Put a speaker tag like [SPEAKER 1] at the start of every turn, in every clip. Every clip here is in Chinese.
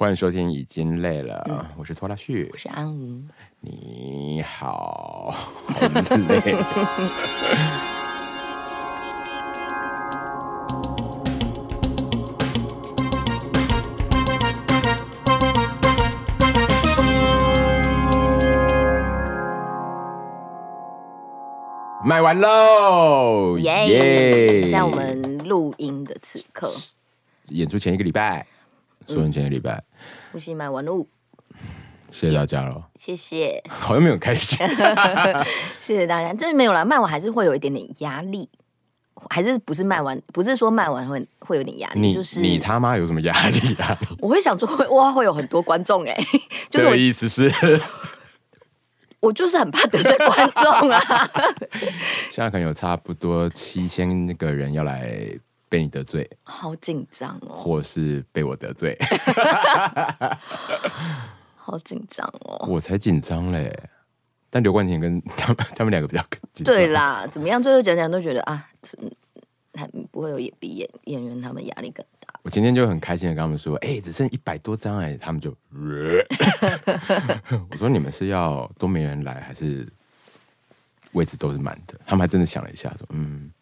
[SPEAKER 1] 欢迎收听，已经累了。
[SPEAKER 2] 嗯、
[SPEAKER 1] 我是拖拉旭，
[SPEAKER 2] 我是安吴。
[SPEAKER 1] 你好，好累。卖完喽！
[SPEAKER 2] 耶！在我们录音的此刻，
[SPEAKER 1] 演出前一个礼拜。说完前一个礼拜，
[SPEAKER 2] 不行，买完了，
[SPEAKER 1] 谢谢大家了，
[SPEAKER 2] 谢谢，
[SPEAKER 1] 好像没有开心，
[SPEAKER 2] 谢谢大家，真的没有了，卖完还是会有一点点压力，还是不是卖完，不是说卖完会会有点压力，
[SPEAKER 1] 你
[SPEAKER 2] 就是
[SPEAKER 1] 你他妈有什么压力啊？
[SPEAKER 2] 我会想说会哇会有很多观众哎，就是我
[SPEAKER 1] 的意思是，
[SPEAKER 2] 我就是很怕得罪观众啊，
[SPEAKER 1] 现在可能有差不多七千那个人要来。被你得罪，
[SPEAKER 2] 好紧张哦！
[SPEAKER 1] 或是被我得罪，
[SPEAKER 2] 好紧张哦！
[SPEAKER 1] 我才紧张嘞！但刘冠廷跟他们，他们两个比较紧张。
[SPEAKER 2] 对啦，怎么样？最后讲讲都觉得啊，还不会有也比演演员他们压力更大。
[SPEAKER 1] 我今天就很开心的跟他们说，哎、欸，只剩一百多张哎，他们就，我说你们是要都没人来，还是位置都是满的？他们还真的想了一下，说嗯。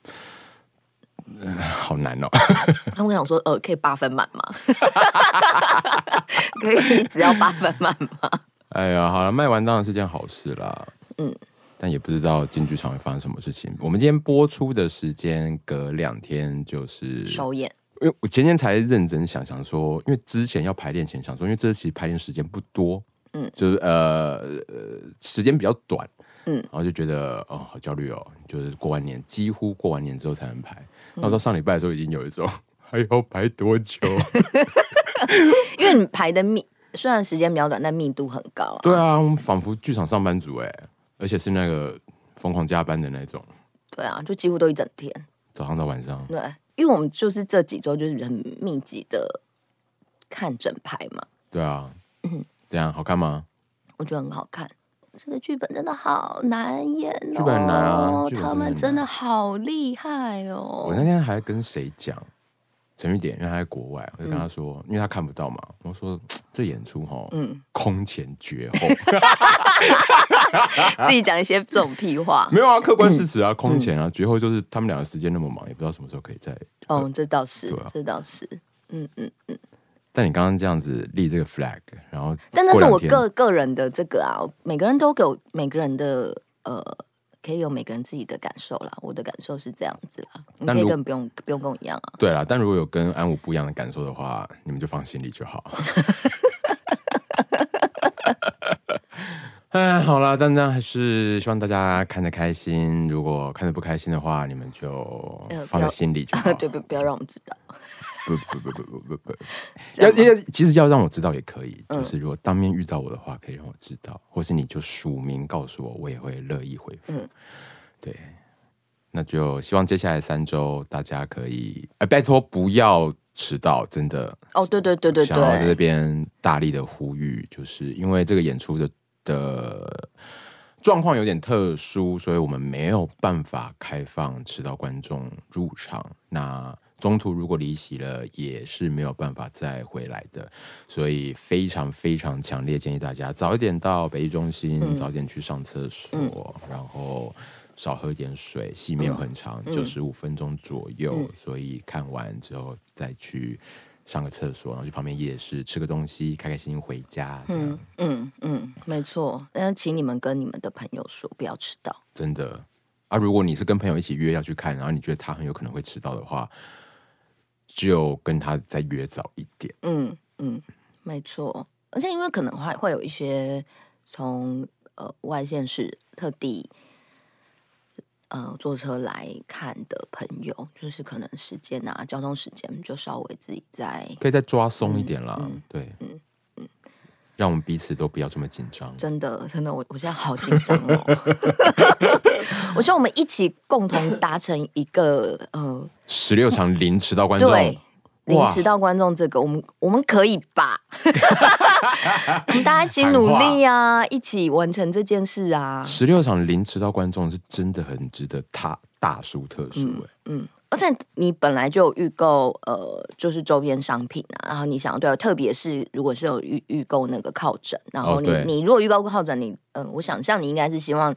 [SPEAKER 1] 嗯、好难哦！
[SPEAKER 2] 他们想说，呃，可以八分满吗？可以只要八分满吗？
[SPEAKER 1] 哎呀，好了，卖完当然是件好事啦。
[SPEAKER 2] 嗯，
[SPEAKER 1] 但也不知道进剧场会发生什么事情。我们今天播出的时间隔两天就是
[SPEAKER 2] 首演，
[SPEAKER 1] 因为我前天才认真想想说，因为之前要排练前想说，因为这期排练时间不多，嗯，就是呃呃时间比较短，嗯，然后就觉得哦好焦虑哦，就是过完年几乎过完年之后才能排。然后到上礼拜的时候，已经有一种还要排多久？
[SPEAKER 2] 因为你排的密，虽然时间比较短，但密度很高啊。
[SPEAKER 1] 对啊，我们仿佛剧场上班族哎，而且是那个疯狂加班的那种。
[SPEAKER 2] 对啊，就几乎都一整天，
[SPEAKER 1] 早上到晚上。
[SPEAKER 2] 对，因为我们就是这几周就是很密集的看整排嘛。
[SPEAKER 1] 对啊，这样好看吗？
[SPEAKER 2] 我觉得很好看。这个剧本真的好难演哦，
[SPEAKER 1] 剧本很难啊，剧本真的很难，
[SPEAKER 2] 他们真的好厉害哦。
[SPEAKER 1] 我那天还跟谁讲？陈玉典，因为他在国外，我就跟他说，嗯、因为他看不到嘛，我说这演出哈，嗯，空前绝后，
[SPEAKER 2] 自己讲一些这种屁话，
[SPEAKER 1] 没有啊，客观事实啊，嗯、空前啊，绝后就是他们两个时间那么忙，也不知道什么时候可以再。
[SPEAKER 2] 哦，这倒是，
[SPEAKER 1] 啊、
[SPEAKER 2] 这倒是，嗯嗯嗯。
[SPEAKER 1] 但你刚刚这样子立这个 flag，然后
[SPEAKER 2] 但那是我个个人的这个啊，每个人都有每个人的呃，可以有每个人自己的感受啦。我的感受是这样子啦，你可以跟不用不用跟我一样啊。
[SPEAKER 1] 对啦，但如果有跟安武不一样的感受的话，你们就放心里就好。哎，好啦，但这还是希望大家看得开心。如果看得不开心的话，你们就放在心里就好。
[SPEAKER 2] 呃、对，不不要让我们知道。
[SPEAKER 1] 不不不不不不不，要要其实要让我知道也可以，嗯、就是如果当面遇到我的话，可以让我知道，或是你就署名告诉我，我也会乐意回复。嗯、对，那就希望接下来三周大家可以，哎，拜托不要迟到，真的。
[SPEAKER 2] 哦，对对对对对，
[SPEAKER 1] 想要在这边大力的呼吁，就是因为这个演出的的状况有点特殊，所以我们没有办法开放迟到观众入场。那中途如果离席了，也是没有办法再回来的，所以非常非常强烈建议大家早一点到北艺中心，嗯、早点去上厕所，嗯、然后少喝一点水。戏没有很长，九十五分钟左右，嗯、所以看完之后再去上个厕所，然后去旁边夜市吃个东西，开开心心回家。嗯
[SPEAKER 2] 嗯嗯，没错。那请你们跟你们的朋友说，不要迟到。
[SPEAKER 1] 真的啊，如果你是跟朋友一起约要去看，然后你觉得他很有可能会迟到的话。就跟他再约早一点。嗯
[SPEAKER 2] 嗯，没错。而且因为可能还会有一些从呃外县市特地呃坐车来看的朋友，就是可能时间啊交通时间就稍微自己再
[SPEAKER 1] 可以再抓松一点啦。嗯嗯、对，嗯让我们彼此都不要这么紧张。
[SPEAKER 2] 真的真的，我我现在好紧张哦。我希望我们一起共同达成一个呃。
[SPEAKER 1] 十六场零迟到观众，
[SPEAKER 2] 对，零迟到观众这个，我们我们可以吧？我 们大家一起努力啊，一起完成这件事啊！
[SPEAKER 1] 十六场零迟到观众是真的很值得他大书特书哎，嗯，
[SPEAKER 2] 而且你本来就有预购，呃，就是周边商品啊，然后你想要对，特别是如果是有预预购那个靠枕，然后你、哦、你如果预购靠枕，你嗯、呃，我想象你应该是希望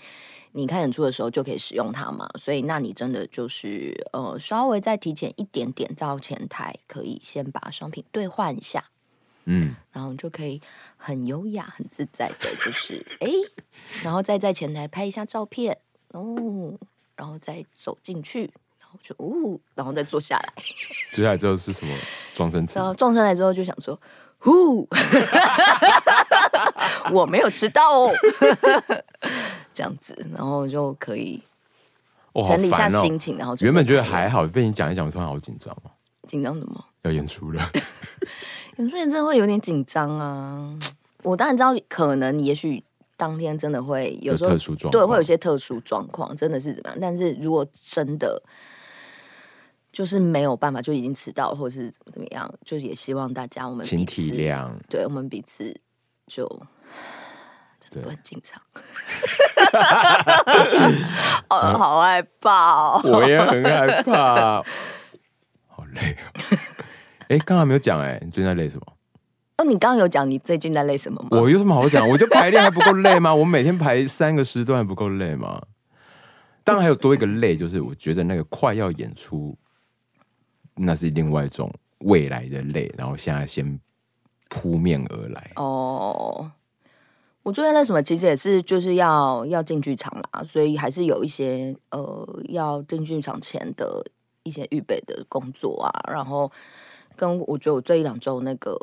[SPEAKER 2] 你看演出的时候就可以使用它嘛，所以那你真的就是呃，稍微再提前一点点到前台，可以先把商品兑换一下，
[SPEAKER 1] 嗯，
[SPEAKER 2] 然后你就可以很优雅、很自在的，就是哎，然后再在前台拍一下照片哦，然后再走进去。就呜，然后再坐下来。
[SPEAKER 1] 接下来之后是什么？状声词。
[SPEAKER 2] 然后状声来之后就想说，呼，我没有迟到哦。这样子，然后就可以整理一下心情。哦哦、然后
[SPEAKER 1] 原本觉得还好，被你讲一讲，我突然好紧张哦。
[SPEAKER 2] 紧张什么？
[SPEAKER 1] 要演出了。
[SPEAKER 2] 演出真的会有点紧张啊。我当然知道，可能也许当天真的会有时候
[SPEAKER 1] 有特殊状，
[SPEAKER 2] 对，会有些特殊状况，真的是怎么样？但是如果真的。就是没有办法，就已经迟到，或者是怎么样，就也希望大家我们
[SPEAKER 1] 请体谅，
[SPEAKER 2] 对我们彼此就真的很紧张，好好害怕，哦，
[SPEAKER 1] 我也很害怕，好累哦！哎，刚刚没有讲哎，你最近在累什么？
[SPEAKER 2] 哦，你刚刚有讲你最近在累什么吗？
[SPEAKER 1] 我有什么好讲？我就排练还不够累吗？我每天排三个时段还不够累吗？当然还有多一个累，就是我觉得那个快要演出。那是另外一种未来的累，然后现在先扑面而来。
[SPEAKER 2] 哦，我觉得那什么，其实也是就是要要进剧场啦，所以还是有一些呃要进剧场前的一些预备的工作啊。然后跟我觉得我这一两周那个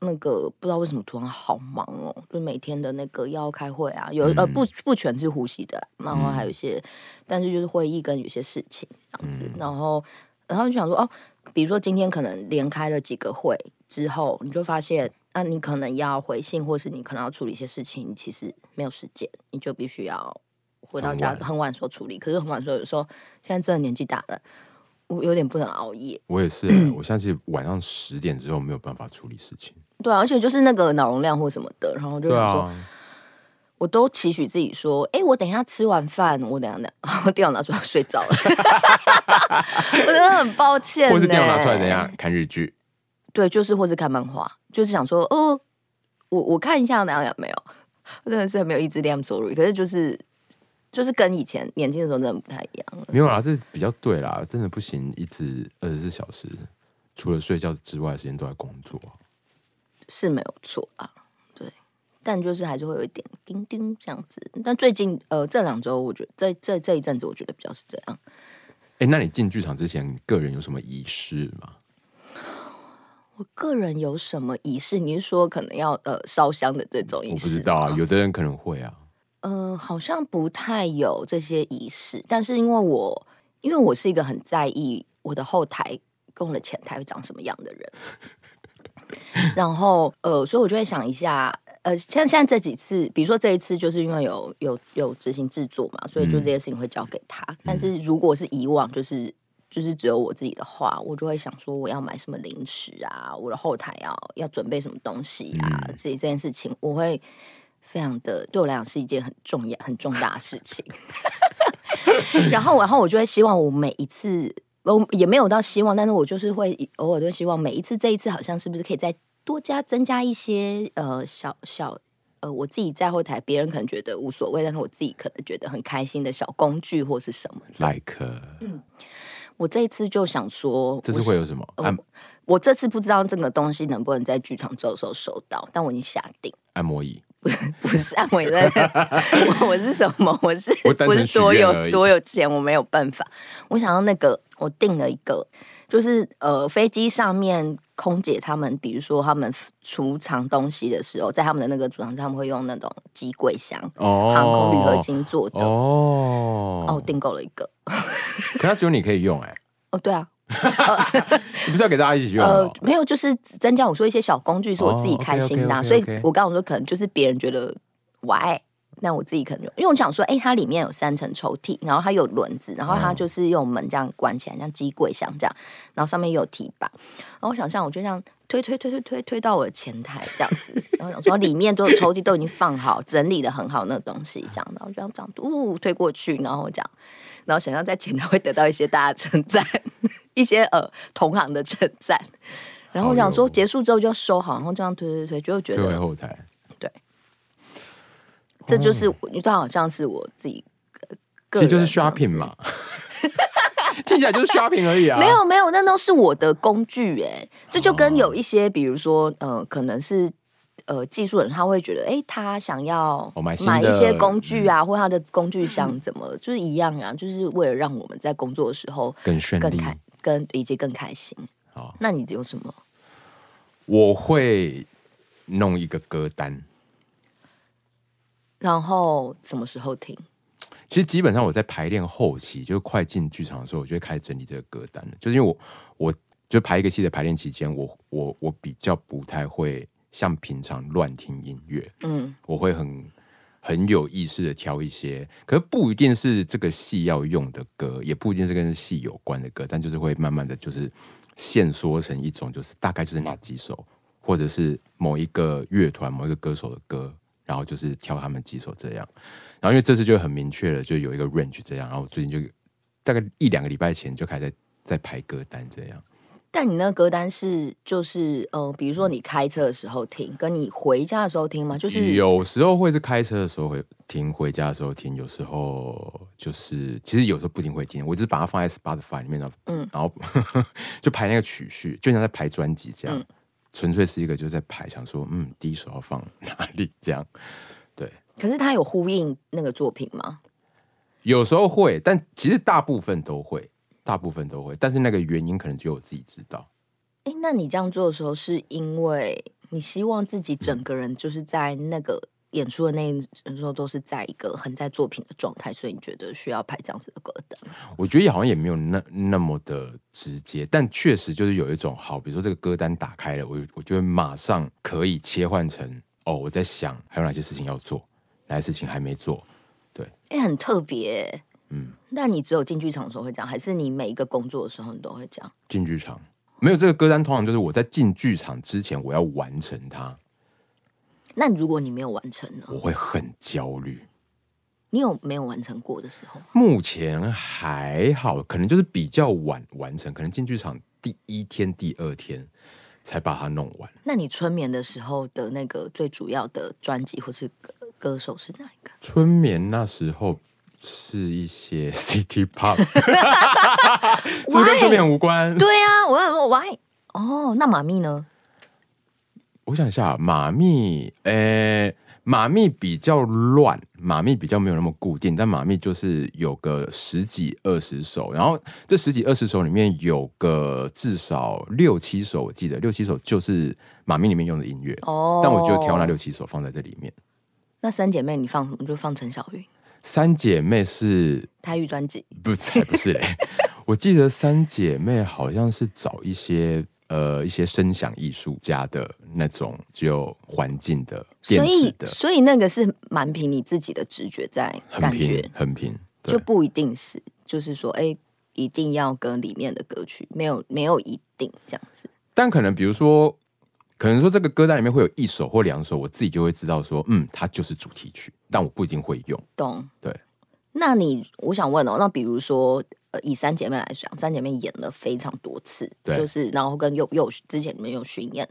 [SPEAKER 2] 那个不知道为什么突然好忙哦，就每天的那个要开会啊，有、嗯、呃不不全是呼吸的，然后还有一些，嗯、但是就是会议跟有些事情这样子，嗯、然后。然后就想说哦，比如说今天可能连开了几个会之后，你就发现，那、啊、你可能要回信，或是你可能要处理一些事情，其实没有时间，你就必须要回到家很晚时候处理。可是很晚时候，有时候现在真的年纪大了，我有点不能熬夜。
[SPEAKER 1] 我也是，我相信晚上十点之后没有办法处理事情。
[SPEAKER 2] 对啊，而且就是那个脑容量或什么的，然后就想说。我都期许自己说，哎、欸，我等一下吃完饭，我等一下那，我电脑拿出来睡着了，我真的很抱歉。
[SPEAKER 1] 或是电脑拿出来怎样看日剧？
[SPEAKER 2] 对，就是或是看漫画，就是想说，哦，我我看一下哪样有没有，我真的是很没有意志力，I'm sorry。可是就是就是跟以前年轻的时候真的不太一样了。
[SPEAKER 1] 没有啦，这比较对啦，真的不行，一直二十四小时，除了睡觉之外的时间都在工作，
[SPEAKER 2] 是没有错啊。但就是还是会有一点叮叮这样子，但最近呃这两周，我觉得这这这一阵子，我觉得比较是这样。
[SPEAKER 1] 哎、欸，那你进剧场之前，个人有什么仪式吗？
[SPEAKER 2] 我个人有什么仪式？你是说可能要呃烧香的这种仪式？
[SPEAKER 1] 我不知道啊，有的人可能会啊。
[SPEAKER 2] 呃，好像不太有这些仪式，但是因为我因为我是一个很在意我的后台跟我的前台会长什么样的人，然后呃，所以我就会想一下。呃，像现在这几次，比如说这一次，就是因为有有有执行制作嘛，所以就这些事情会交给他。嗯、但是如果是以往，就是就是只有我自己的话，我就会想说，我要买什么零食啊，我的后台要要准备什么东西啊，自己、嗯、这件事情，我会非常的对我来讲是一件很重要、很重大的事情。然后，然后我就会希望我每一次，我也没有到希望，但是我就是会偶尔都希望每一次，这一次好像是不是可以在。多加增加一些呃小小呃我自己在后台，别人可能觉得无所谓，但是我自己可能觉得很开心的小工具或是什么。
[SPEAKER 1] Like，
[SPEAKER 2] 嗯，我这一次就想说，
[SPEAKER 1] 这次会有什么？
[SPEAKER 2] 呃、我这次不知道这个东西能不能在剧场周的时候收到，但我已经下定
[SPEAKER 1] 按摩椅，
[SPEAKER 2] 不 是不是按摩椅 我，我是什么？我是我不是多有多有钱？我没有办法。我想要那个，我订了一个，就是呃飞机上面。空姐他们，比如说他们储藏东西的时候，在他们的那个储藏室，他们会用那种机柜箱，哦、航空铝合金做的。哦，哦，订购了一个，
[SPEAKER 1] 可它只有你可以用哎、欸。
[SPEAKER 2] 哦，对啊，
[SPEAKER 1] 你不是要给大家一起用？
[SPEAKER 2] 呃，没有，就是增加我说一些小工具是我自己开心的，所以我刚刚说可能就是别人觉得我爱。那我自己可能就，因为我想说，哎、欸，它里面有三层抽屉，然后它有轮子，然后它就是用门这样关起来，像机柜箱这样，然后上面有提把。然后我想象，我就这样推推推推推推到我的前台这样子，然后想说里面所有抽屉都已经放好，整理的很好那个东西，这样，然后就这样这样，呜推过去，然后这样，然后想要在前台会得到一些大家称赞，一些呃同行的称赞，然后我想说结束之后就要收好，然后这样推推推，就觉得
[SPEAKER 1] 退回后台，
[SPEAKER 2] 对，这就是你知道，好像是我自己，
[SPEAKER 1] 其实就是 shopping 嘛。听起来就是 shopping 而已啊！
[SPEAKER 2] 没有没有，那都是我的工具哎。这就跟有一些，比如说呃，可能是呃技术人，他会觉得哎，他想要买一些工具啊，或他的工具箱怎么就是一样啊，就是为了让我们在工作的时候
[SPEAKER 1] 更顺利、更开、
[SPEAKER 2] 更以及更开心。好，那你有什么？
[SPEAKER 1] 我会弄一个歌单，
[SPEAKER 2] 然后什么时候听？
[SPEAKER 1] 其实基本上我在排练后期，就快进剧场的时候，我就会开始整理这个歌单了。就是因为我，我就排一个戏的排练期间，我我我比较不太会像平常乱听音乐，嗯，我会很很有意识的挑一些，可是不一定是这个戏要用的歌，也不一定是跟戏有关的歌，但就是会慢慢的就是限缩成一种，就是大概就是哪几首，或者是某一个乐团、某一个歌手的歌。然后就是挑他们几首这样，然后因为这次就很明确了，就有一个 range 这样。然后最近就大概一两个礼拜前就开始在在排歌单这样。
[SPEAKER 2] 但你那个歌单是就是呃，比如说你开车的时候听，跟你回家的时候听吗？就是
[SPEAKER 1] 有时候会是开车的时候会听，回家的时候听。有时候就是其实有时候不一定会听，我只是把它放在 Spotify 里面的，嗯，然后 就排那个曲序，就像在排专辑这样。嗯纯粹是一个就在排，想说，嗯，第一首要放哪里这样，对。
[SPEAKER 2] 可是他有呼应那个作品吗？
[SPEAKER 1] 有时候会，但其实大部分都会，大部分都会。但是那个原因可能只有我自己知道。
[SPEAKER 2] 哎，那你这样做的时候，是因为你希望自己整个人就是在那个。演出的那时候都是在一个很在作品的状态，所以你觉得需要拍这样子的歌单？
[SPEAKER 1] 我觉得也好像也没有那那么的直接，但确实就是有一种好，比如说这个歌单打开了，我我觉得马上可以切换成哦，我在想还有哪些事情要做，哪些事情还没做，对，
[SPEAKER 2] 哎、欸，很特别，嗯。那你只有进剧场的时候会这样，还是你每一个工作的时候你都会这样？
[SPEAKER 1] 进剧场没有这个歌单，通常就是我在进剧场之前我要完成它。
[SPEAKER 2] 那如果你没有完成呢？
[SPEAKER 1] 我会很焦虑。
[SPEAKER 2] 你有没有完成过的时候？
[SPEAKER 1] 目前还好，可能就是比较晚完成，可能进剧场第一天、第二天才把它弄完。
[SPEAKER 2] 那你春眠的时候的那个最主要的专辑或是歌歌手是哪一个？
[SPEAKER 1] 春眠那时候是一些 City Pop，是不是跟春眠无关？
[SPEAKER 2] 对啊，我要问 Why？哦，那妈咪呢？
[SPEAKER 1] 我想一下，马密，诶、欸，马密比较乱，马密比较没有那么固定，但马密就是有个十几二十首，然后这十几二十首里面有个至少六七首，我记得六七首就是马密里面用的音乐哦，但我就挑那六七首放在这里面。
[SPEAKER 2] 那三姐妹你放什么？就放陈小云。
[SPEAKER 1] 三姐妹是
[SPEAKER 2] 台语专辑，
[SPEAKER 1] 不是才不是嘞，我记得三姐妹好像是找一些。呃，一些声响艺术家的那种，只有环境的电子的，
[SPEAKER 2] 所以所以那个是蛮凭你自己的直觉在感觉，
[SPEAKER 1] 很凭，
[SPEAKER 2] 就不一定是，就是说，哎、欸，一定要跟里面的歌曲没有没有一定这样子。
[SPEAKER 1] 但可能比如说，可能说这个歌单里面会有一首或两首，我自己就会知道说，嗯，它就是主题曲，但我不一定会用。
[SPEAKER 2] 懂，
[SPEAKER 1] 对。
[SPEAKER 2] 那你，我想问哦，那比如说。呃，以三姐妹来讲，三姐妹演了非常多次，
[SPEAKER 1] 对，
[SPEAKER 2] 就是然后跟又又之前你们有巡演，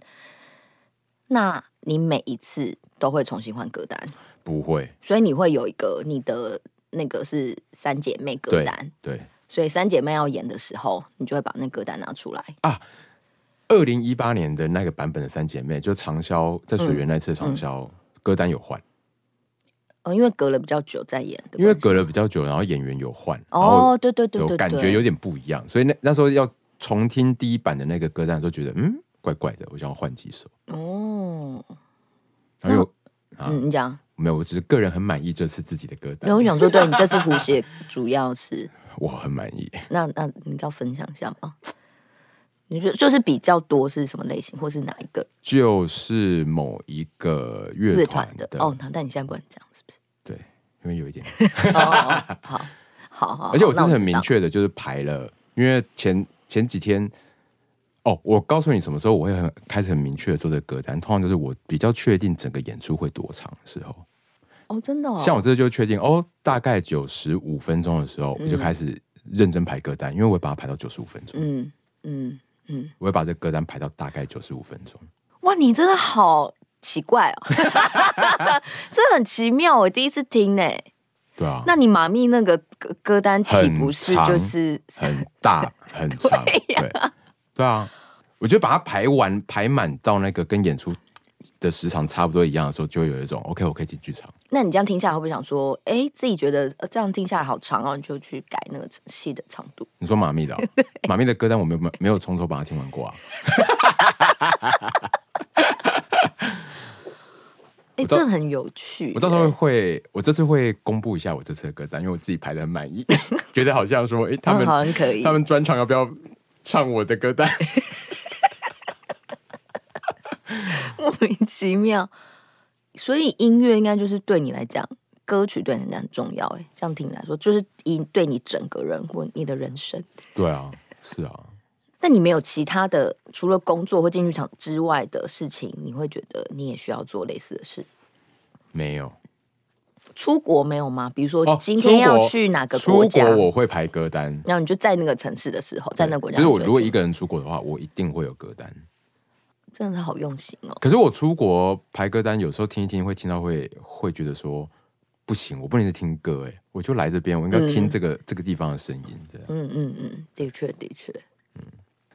[SPEAKER 2] 那你每一次都会重新换歌单？
[SPEAKER 1] 不会，
[SPEAKER 2] 所以你会有一个你的那个是三姐妹歌单，
[SPEAKER 1] 对，对，
[SPEAKER 2] 所以三姐妹要演的时候，你就会把那歌单拿出来
[SPEAKER 1] 啊。二零一八年的那个版本的三姐妹，就长销在水源那次长销、嗯、歌单有换。
[SPEAKER 2] 哦，因为隔了比较久再演，
[SPEAKER 1] 因为隔了比较久，然后演员有换，
[SPEAKER 2] 哦，对对对对，
[SPEAKER 1] 感觉有点不一样，所以那那时候要重听第一版的那个歌单的时候，觉得嗯，怪怪的，我想要换几首。哦，还有，
[SPEAKER 2] 嗯，你讲
[SPEAKER 1] 没有？我只是个人很满意这次自己的歌单。
[SPEAKER 2] 然后我想说，对你这次谱写主要是
[SPEAKER 1] 我很满意。
[SPEAKER 2] 那那你要分享一下吗？你就就是比较多是什么类型，或是哪一个？
[SPEAKER 1] 就是某一个乐团的
[SPEAKER 2] 哦。那但你现在不能讲，是不是？
[SPEAKER 1] 对，因为有一点。
[SPEAKER 2] 哦、好好好，好，
[SPEAKER 1] 而且我真的很明确的，就是排了，因为前前几天哦，我告诉你什么时候我会很开始很明确的做这个歌单，通常就是我比较确定整个演出会多长的时候。
[SPEAKER 2] 哦，真的、哦。
[SPEAKER 1] 像我这就确定哦，大概九十五分钟的时候，我就开始认真排歌单，嗯、因为我会把它排到九十五分钟。嗯嗯嗯，我会把这歌单排到大概九十五分钟。
[SPEAKER 2] 哇，你真的好奇怪哦，这很奇妙，我第一次听呢。
[SPEAKER 1] 对啊，
[SPEAKER 2] 那你马密那个歌歌单岂不是就是
[SPEAKER 1] 很大 很长？对、啊，对，对啊，我觉得把它排完排满到那个跟演出的时长差不多一样的时候，就会有一种 OK，我可以进剧场。
[SPEAKER 2] 那你这样听下来，会不会想说，哎、欸，自己觉得这样听下来好长哦，你就去改那个戏的长度？
[SPEAKER 1] 你说马密的、哦，马密的歌单我没有没有从头把它听完过啊。
[SPEAKER 2] 哎、欸，这很有趣。
[SPEAKER 1] 我到时候会，我这次会公布一下我这次的歌单，因为我自己排的很满意，觉得好像说，哎、欸，他们、嗯、
[SPEAKER 2] 好像可以，
[SPEAKER 1] 他们专场要不要唱我的歌单？
[SPEAKER 2] 莫名其妙。所以音乐应该就是对你来讲，歌曲对你来讲很重要。哎，这样听来说，就是以对你整个人或你的人生。
[SPEAKER 1] 对啊，是啊。
[SPEAKER 2] 那你没有其他的，除了工作或进剧场之外的事情，你会觉得你也需要做类似的事？
[SPEAKER 1] 没有。
[SPEAKER 2] 出国没有吗？比如说今天要去哪个国家？
[SPEAKER 1] 出国我会排歌单。
[SPEAKER 2] 然后你就在那个城市的时候，在那个国家。
[SPEAKER 1] 就是我如果一个人出国的话，我一定会有歌单。
[SPEAKER 2] 真的是好用心哦。
[SPEAKER 1] 可是我出国排歌单，有时候听一听会听到会会觉得说不行，我不能再听歌哎，我就来这边，我应该听这个、嗯、这个地方的声音这样。
[SPEAKER 2] 嗯嗯嗯，的确的确。
[SPEAKER 1] 嗯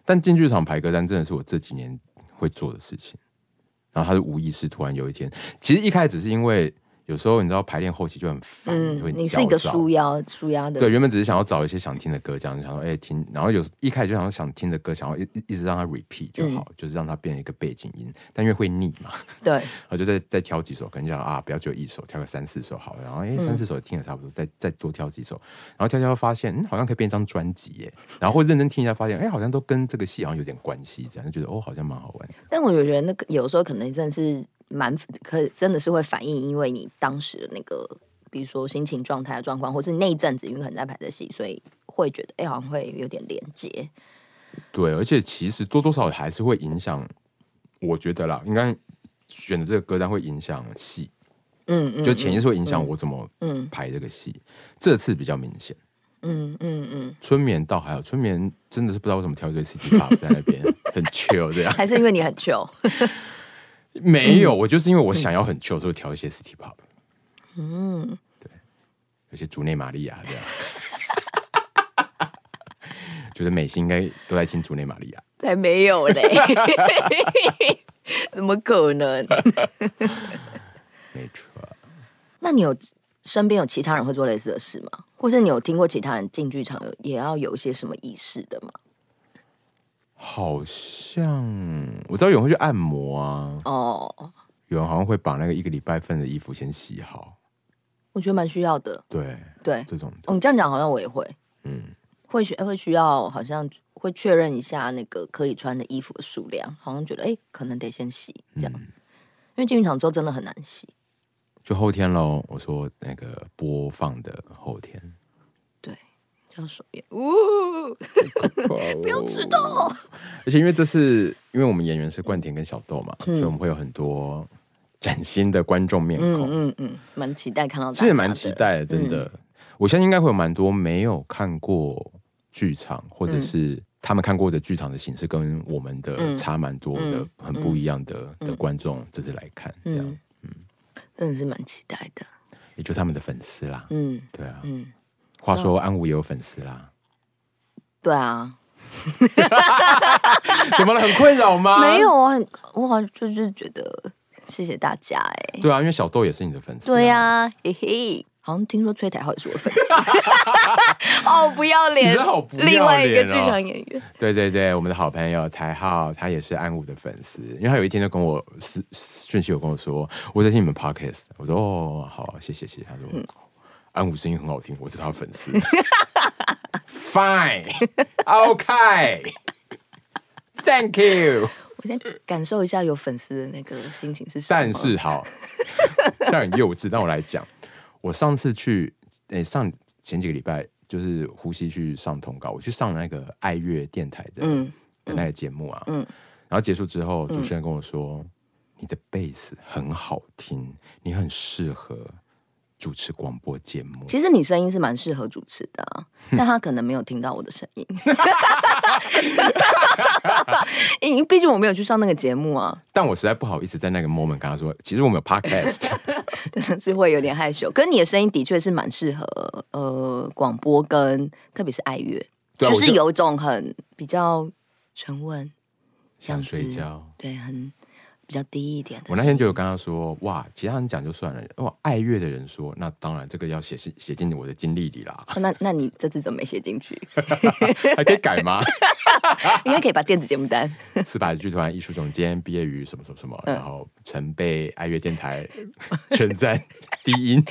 [SPEAKER 1] 但进剧场排歌单真的是我这几年会做的事情，然后他是无意识，突然有一天，其实一开始只是因为。有时候你知道排练后期就很烦，嗯、会
[SPEAKER 2] 你是一个舒压舒压的。
[SPEAKER 1] 对，原本只是想要找一些想听的歌，这样想说哎、欸、听，然后有一开始就想要想听的歌，想要一一直让它 repeat 就好，嗯、就是让它变成一个背景音。但因为会腻嘛，
[SPEAKER 2] 对，
[SPEAKER 1] 然后就再再挑几首，可能讲啊不要只有一首，挑个三四首好了。然后哎、欸、三四首听的差不多，再再多挑几首，然后挑挑发现嗯好像可以变一张专辑耶，然后会认真听一下，发现哎、欸、好像都跟这个戏好像有点关系，这样就觉得哦好像蛮好玩。
[SPEAKER 2] 但我觉得那个有时候可能真的是。蛮可真的是会反映，因为你当时的那个，比如说心情状态的状况，或是那一阵子因为可能在排的戏，所以会觉得哎、欸，好像会有点连接。
[SPEAKER 1] 对，而且其实多多少少还是会影响，我觉得啦，应该选的这个歌单会影响戏，嗯，嗯，就潜意识会影响我怎么嗯排这个戏。嗯嗯、这次比较明显，嗯嗯嗯。春眠倒还好，春眠真的是不知道为什么挑一堆 City Pop 在那边 很 chill 这样，
[SPEAKER 2] 还是因为你很 chill。
[SPEAKER 1] 没有，我就是因为我想要很 chill，所以调一些 City Pop。嗯，对，有些竹内玛利亚这样，觉得美心应该都在听竹内玛利亚。
[SPEAKER 2] 才没有嘞，怎么可能？
[SPEAKER 1] 没错。
[SPEAKER 2] 那你有身边有其他人会做类似的事吗？或是你有听过其他人进剧场有也要有一些什么仪式的吗？
[SPEAKER 1] 好像我知道有人会去按摩啊，哦，有人好像会把那个一个礼拜份的衣服先洗好，
[SPEAKER 2] 我觉得蛮需要的。
[SPEAKER 1] 对
[SPEAKER 2] 对，
[SPEAKER 1] 这种
[SPEAKER 2] 你、哦、这样讲好像我也会，嗯，会需会需要好像会确认一下那个可以穿的衣服的数量，好像觉得哎、欸，可能得先洗这样，嗯、因为进浴场之后真的很难洗。
[SPEAKER 1] 就后天喽，我说那个播放的后天。
[SPEAKER 2] 要手耶，呜，不要迟到。
[SPEAKER 1] 而且因为这次，因为我们演员是冠田跟小豆嘛，嗯、所以我们会有很多崭新的观众面孔。
[SPEAKER 2] 嗯嗯，蛮、嗯、期待看到。
[SPEAKER 1] 其实也蛮期待的，真的。嗯、我相信应该会有蛮多没有看过剧场，或者是他们看过的剧场的形式跟我们的差蛮多的，嗯、很不一样的、嗯、的观众这次来看，这样，嗯，嗯。
[SPEAKER 2] 真的是蛮期待的。
[SPEAKER 1] 也就他们的粉丝啦，嗯，对啊，嗯。话说安武也有粉丝啦，
[SPEAKER 2] 对啊，
[SPEAKER 1] 怎么了？很困扰吗？
[SPEAKER 2] 没有，啊很我好像就是觉得谢谢大家哎、欸，
[SPEAKER 1] 对啊，因为小豆也是你的粉丝、啊，
[SPEAKER 2] 对呀、啊，嘿嘿，好像听说崔台浩也是我粉丝，哦，不要脸，
[SPEAKER 1] 你好不要脸、哦，
[SPEAKER 2] 另外一个剧场演员，
[SPEAKER 1] 对对对，我们的好朋友台浩，他也是安武的粉丝，因为他有一天就跟我私讯息，有跟我说我在听你们 podcast，我说哦，好，谢谢谢谢，他说。嗯安武声音很好听，我是他的粉丝。Fine，OK，Thank you。
[SPEAKER 2] 我先感受一下有粉丝的那个心情是什么。
[SPEAKER 1] 但是好，这样很幼稚。但我来讲，我上次去，诶、欸，上前几个礼拜就是呼吸去上通告，我去上了那个爱乐电台的的那个节目啊，
[SPEAKER 2] 嗯，
[SPEAKER 1] 然后结束之后，主持人跟我说：“嗯、你的贝斯很好听，你很适合。”主持广播节目，
[SPEAKER 2] 其实你声音是蛮适合主持的，啊，但他可能没有听到我的声音，因为毕竟我没有去上那个节目啊。
[SPEAKER 1] 但我实在不好意思在那个 moment 跟他说，其实我们有 podcast，
[SPEAKER 2] 是会有点害羞。可是你的声音的确是蛮适合呃广播跟特别是
[SPEAKER 1] 爱乐，
[SPEAKER 2] 就是有一种很比较沉稳，
[SPEAKER 1] 想睡觉，
[SPEAKER 2] 对，很。比较低一点。
[SPEAKER 1] 我那天就有跟他说，哇，其他人讲就算了，哇，爱乐的人说，那当然这个要写写写进我的经历里啦。
[SPEAKER 2] 那那你这次怎么没写进去？
[SPEAKER 1] 还可以改吗？
[SPEAKER 2] 应该可以把电子节目单。
[SPEAKER 1] 四百剧团艺术总监，毕业于什么什么什么，嗯、然后曾被爱乐电台称赞低音。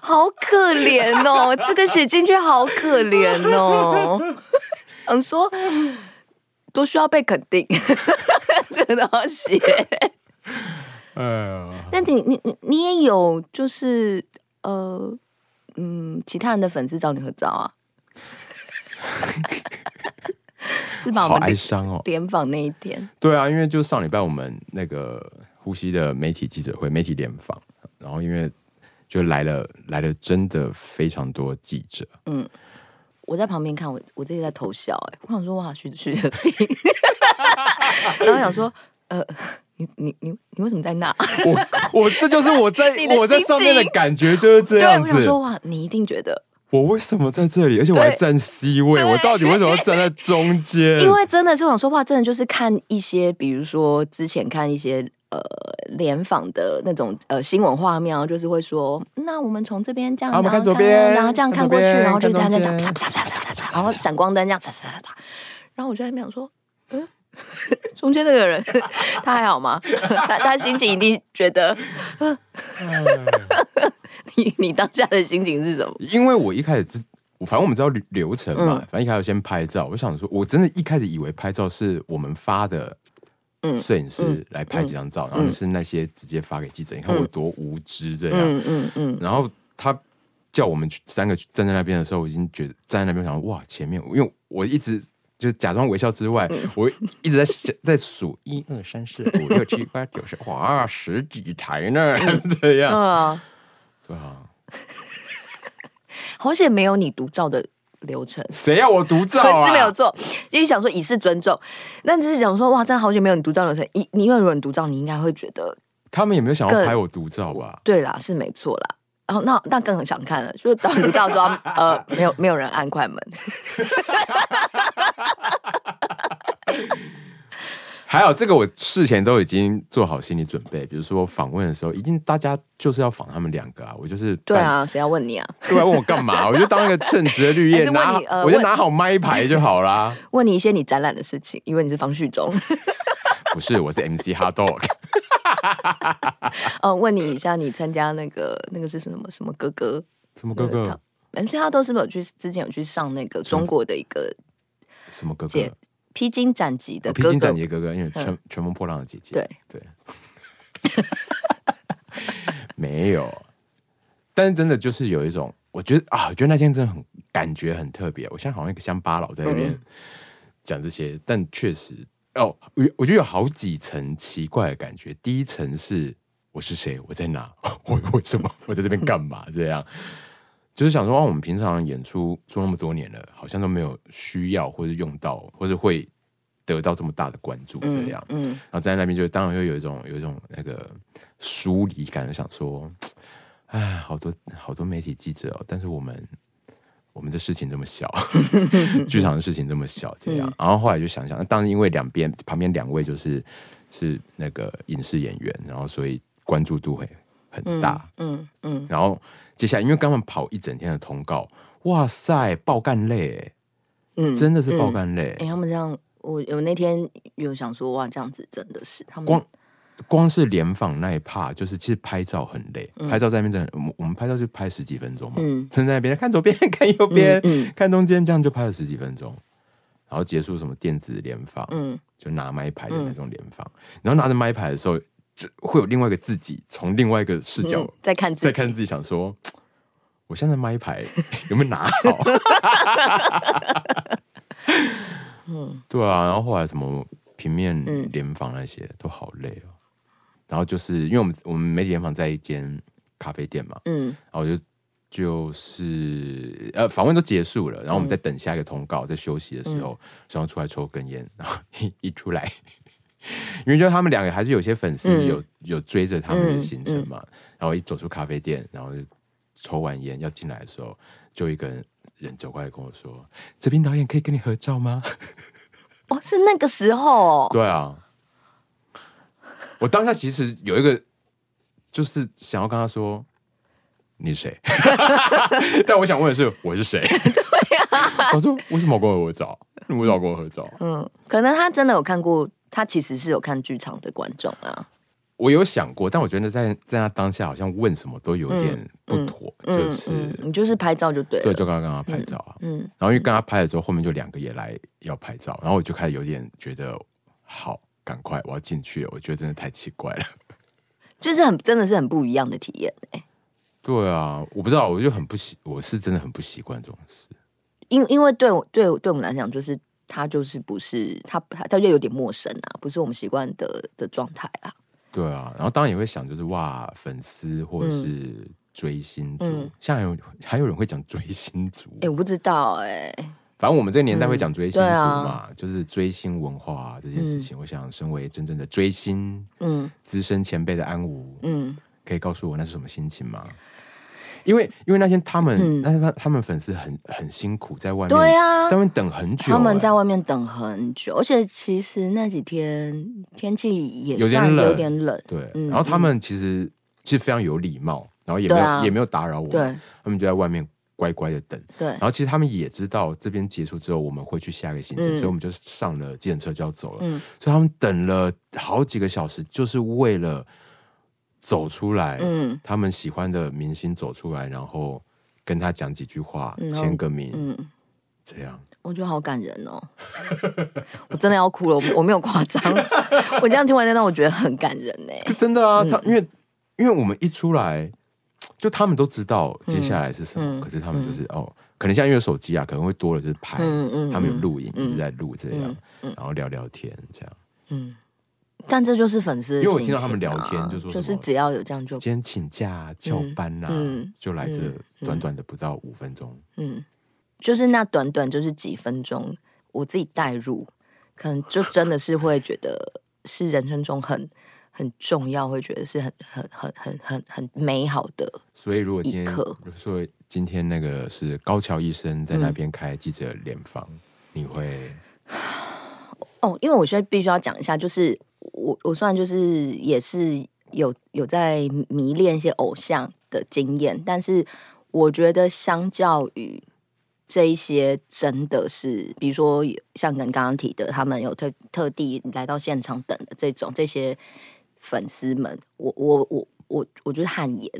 [SPEAKER 2] 好可怜哦，这个写进去好可怜哦。想说。都需要被肯定，这个都要写。哎呀！但你你你你也有就是呃嗯，其他人的粉丝找你合照啊？是吧？
[SPEAKER 1] 好哀伤哦！
[SPEAKER 2] 联访那一天，
[SPEAKER 1] 对啊，因为就上礼拜我们那个呼吸的媒体记者会，媒体联访，然后因为就来了来了，真的非常多记者，嗯。
[SPEAKER 2] 我在旁边看，我我自己在偷笑，哎，我想说哇，徐徐哲斌，然后想说，呃，你你你你为什么在那？
[SPEAKER 1] 我我这就是我在我在上面的感觉就是这样子。
[SPEAKER 2] 我想说哇，你一定觉得
[SPEAKER 1] 我为什么在这里，而且我还站 C 位，我到底为什么要站在中间？
[SPEAKER 2] 因为真的是我想说话，真的就是看一些，比如说之前看一些。呃，联访的那种呃新闻画面，就是会说，那我们从这边这样，然后看，然后这样看过去，然后就他在讲，然后闪光灯这样，然后我就在那边想说，嗯，中间那个人 他还好吗？他他心情一定觉得，你你当下的心情是什么？
[SPEAKER 1] 因为我一开始，反正我们知道流程嘛，反正一开始先拍照，我想说，我真的一开始以为拍照是我们发的。摄影师来拍几张照，然后是那些直接发给记者。你看我多无知这样。嗯嗯嗯。然后他叫我们三个站在那边的时候，我已经觉得站在那边想哇，前面因为我一直就假装微笑之外，我一直在在数一二三四五六七八九十，哇，十几台呢，这样。啊。对啊。
[SPEAKER 2] 好险没有你独照的。流程
[SPEAKER 1] 谁要我独照啊？
[SPEAKER 2] 可 是没有做，因为想说以示尊重，但只是想说哇，真的好久没有你独照流程。你你因为有人独照，你应该会觉得
[SPEAKER 1] 他们也没有想要拍我独照吧？
[SPEAKER 2] 对啦，是没错啦。然后那那更很想看了，就是当独照的时候，呃，没有没有人按快门。
[SPEAKER 1] 还有，这个我事前都已经做好心理准备。比如说访问的时候，一定大家就是要访他们两个啊。我就是
[SPEAKER 2] 对啊，谁要问你啊？
[SPEAKER 1] 对啊，问我干嘛？我就当一个称职的绿叶，拿我就拿好麦牌 就好啦。
[SPEAKER 2] 问你一些你展览的事情，因为你是方旭中，
[SPEAKER 1] 不是，我是 MC Hard Dog。
[SPEAKER 2] 哦，问你一下，你参加那个那个是什么什么哥哥？
[SPEAKER 1] 什么哥哥
[SPEAKER 2] ？MC Hot Dog 是不是有去之前有去上那个中国的一个
[SPEAKER 1] 什么哥哥？
[SPEAKER 2] 披荆斩棘的
[SPEAKER 1] 哥哥，披荆斩棘的哥哥，因为乘乘风破浪的姐姐。
[SPEAKER 2] 对
[SPEAKER 1] 对，没有，但是真的就是有一种，我觉得啊，我觉得那天真的很感觉很特别。我现在好像一个乡巴佬在那边讲这些，嗯、但确实哦，我我觉得有好几层奇怪的感觉。第一层是我是谁？我在哪？我为什么我在这边干嘛？这样。就是想说，我们平常演出做那么多年了，好像都没有需要或者用到，或者会得到这么大的关注，这样。嗯，嗯，然后在那边就当然会有一种有一种那个疏离感，想说，哎，好多好多媒体记者哦，但是我们我们的事情这么小，剧场的事情这么小，这样。然后后来就想想，那当然因为两边旁边两位就是是那个影视演员，然后所以关注度会很大。嗯嗯，嗯，然后。接下来，因为刚刚跑一整天的通告，哇塞，爆干累，嗯，真的是爆干累。
[SPEAKER 2] 他们这样，我有那天有想说，哇，这样子真的是他们
[SPEAKER 1] 光光是联访那一 part，就是其实拍照很累，嗯、拍照在那边真的，我们我们拍照就拍十几分钟嘛，嗯，站在那边 看左边看右边，看中间，这样就拍了十几分钟，然后结束什么电子联访，嗯，就拿麦牌的那种联访，嗯、然后拿着麦牌的时候。就会有另外一个自己，从另外一个视角、嗯、
[SPEAKER 2] 在看
[SPEAKER 1] 在看自己，想说，我现在麦牌有没有拿好？嗯，对啊，然后后来什么平面联访那些、嗯、都好累哦。然后就是因为我们我们媒体联访在一间咖啡店嘛，嗯，然后就就是呃访问都结束了，然后我们在等下一个通告，在休息的时候，想要出来抽根烟，然后一一出来。因为就他们两个还是有些粉丝有、嗯、有追着他们的行程嘛，嗯嗯、然后一走出咖啡店，然后就抽完烟要进来的时候，就一个人走过来跟我说：“这边导演可以跟你合照吗？”
[SPEAKER 2] 哦，是那个时候。
[SPEAKER 1] 对啊，我当下其实有一个，就是想要跟他说：“你是谁？” 但我想问的是：“我是谁？”对啊，我说：“为什么跟我合照？为什么跟我合照？”
[SPEAKER 2] 嗯，可能他真的有看过。他其实是有看剧场的观众啊，
[SPEAKER 1] 我有想过，但我觉得在在他当下好像问什么都有点不妥，嗯嗯、就是、嗯、
[SPEAKER 2] 你就是拍照就对了，
[SPEAKER 1] 对，就刚刚跟他拍照啊，嗯，嗯。然后因为跟他拍了之后，后面就两个也来要拍照，然后我就开始有点觉得好，赶快我要进去了，我觉得真的太奇怪了，
[SPEAKER 2] 就是很真的是很不一样的体验哎、欸，
[SPEAKER 1] 对啊，我不知道，我就很不习，我是真的很不习惯这种事，
[SPEAKER 2] 因因为对我对对我们来讲就是。他就是不是他他他就有点陌生啊，不是我们习惯的的状态啦。
[SPEAKER 1] 对啊，然后当然也会想，就是哇，粉丝或者是追星族，嗯、像有还有人会讲追星族，
[SPEAKER 2] 哎、欸，我不知道哎、欸。
[SPEAKER 1] 反正我们这个年代会讲追星族嘛，就是追星文化、啊、这件事情。嗯、我想，身为真正的追星，嗯，资深前辈的安武，嗯，可以告诉我那是什么心情吗？因为因为那天他们，那他、嗯、他们粉丝很很辛苦，在外面，对啊，在外面等很久、欸。
[SPEAKER 2] 他们在外面等很久，而且其实那几天天气也
[SPEAKER 1] 有点冷，
[SPEAKER 2] 有点冷。
[SPEAKER 1] 对，嗯、然后他们其实其实非常有礼貌，然后也没有、啊、也没有打扰我们，对他们就在外面乖乖的等。对，然后其实他们也知道这边结束之后我们会去下一个行程，嗯、所以我们就上了计程车就要走了。嗯，所以他们等了好几个小时，就是为了。走出来，嗯，他们喜欢的明星走出来，然后跟他讲几句话，签个名，嗯，这样，
[SPEAKER 2] 我觉得好感人哦，我真的要哭了，我我没有夸张，我这样听完那段，我觉得很感人呢，
[SPEAKER 1] 真的啊，他因为因为我们一出来，就他们都知道接下来是什么，可是他们就是哦，可能像因为手机啊，可能会多了就是拍，他们有录影，一直在录这样，然后聊聊天这样，嗯。
[SPEAKER 2] 但这就是粉丝，
[SPEAKER 1] 因为我听到他们聊天，就说
[SPEAKER 2] 就是只要有这样就
[SPEAKER 1] 今天请假翘班呐，就来这短短的不到五分钟，
[SPEAKER 2] 嗯，就是那短短就是几分钟，我自己带入，可能就真的是会觉得是人生中很很重要，会觉得是很很很很很很美好的。
[SPEAKER 1] 所以如果今天，所以今天那个是高桥医生在那边开记者联访，你会？
[SPEAKER 2] 哦，因为我现在必须要讲一下，就是。我我算就是也是有有在迷恋一些偶像的经验，但是我觉得相较于这一些，真的是比如说像跟刚刚提的，他们有特特地来到现场等的这种这些粉丝们，我我我。我我就是汗颜，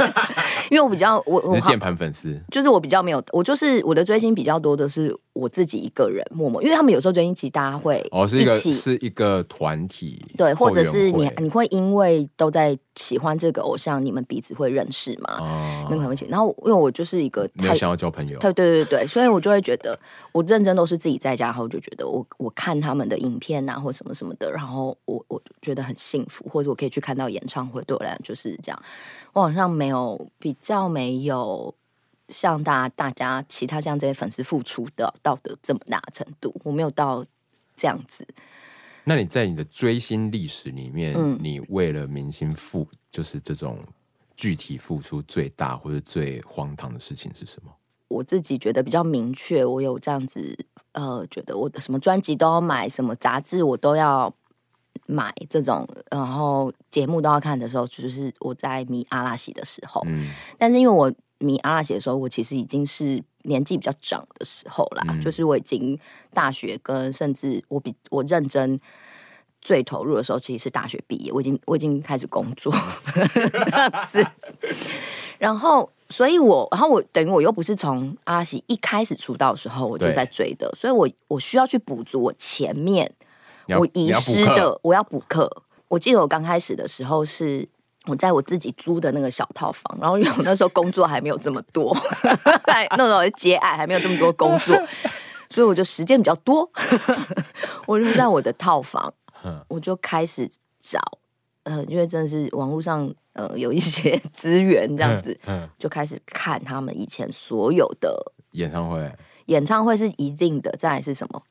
[SPEAKER 2] 因为我比较我我
[SPEAKER 1] 是键盘粉丝，
[SPEAKER 2] 就是我比较没有，我就是我的追星比较多的是我自己一个人默默，因为他们有时候追星其实大家会
[SPEAKER 1] 哦是一个是一个团体，
[SPEAKER 2] 对，或者是你你会因为都在喜欢这个偶像，你们彼此会认识嘛？哦，那可能然后因为我就是一个
[SPEAKER 1] 没有想要交朋友，
[SPEAKER 2] 对对对对，所以我就会觉得我认真都是自己在家，然后就觉得我我看他们的影片啊或什么什么的，然后我我觉得很幸福，或者我可以去看到演唱会，对我来讲。就是这样，我好像没有比较没有像大大家其他像这些粉丝付出的到的这么大程度，我没有到这样子。
[SPEAKER 1] 那你在你的追星历史里面，嗯、你为了明星付，就是这种具体付出最大或者最荒唐的事情是什么？
[SPEAKER 2] 我自己觉得比较明确，我有这样子，呃，觉得我的什么专辑都要买，什么杂志我都要。买这种，然后节目都要看的时候，就是我在迷阿拉西的时候。嗯，但是因为我迷阿拉西的时候，我其实已经是年纪比较长的时候啦。嗯，就是我已经大学跟甚至我比我认真最投入的时候，其实是大学毕业，我已经我已经开始工作这样子。然后，所以我然后我等于我又不是从阿拉西一开始出道的时候我就在追的，所以我我需要去补足我前面。我遗失的，我要补课。我记得我刚开始的时候是我在我自己租的那个小套房，然后因为我那时候工作还没有这么多，那时候接案还没有这么多工作，所以我就时间比较多，我就在我的套房，我就开始找，呃，因为真的是网络上呃有一些 资源这样子，就开始看他们以前所有的。
[SPEAKER 1] 演唱会，
[SPEAKER 2] 演唱会是一定的，再来是什么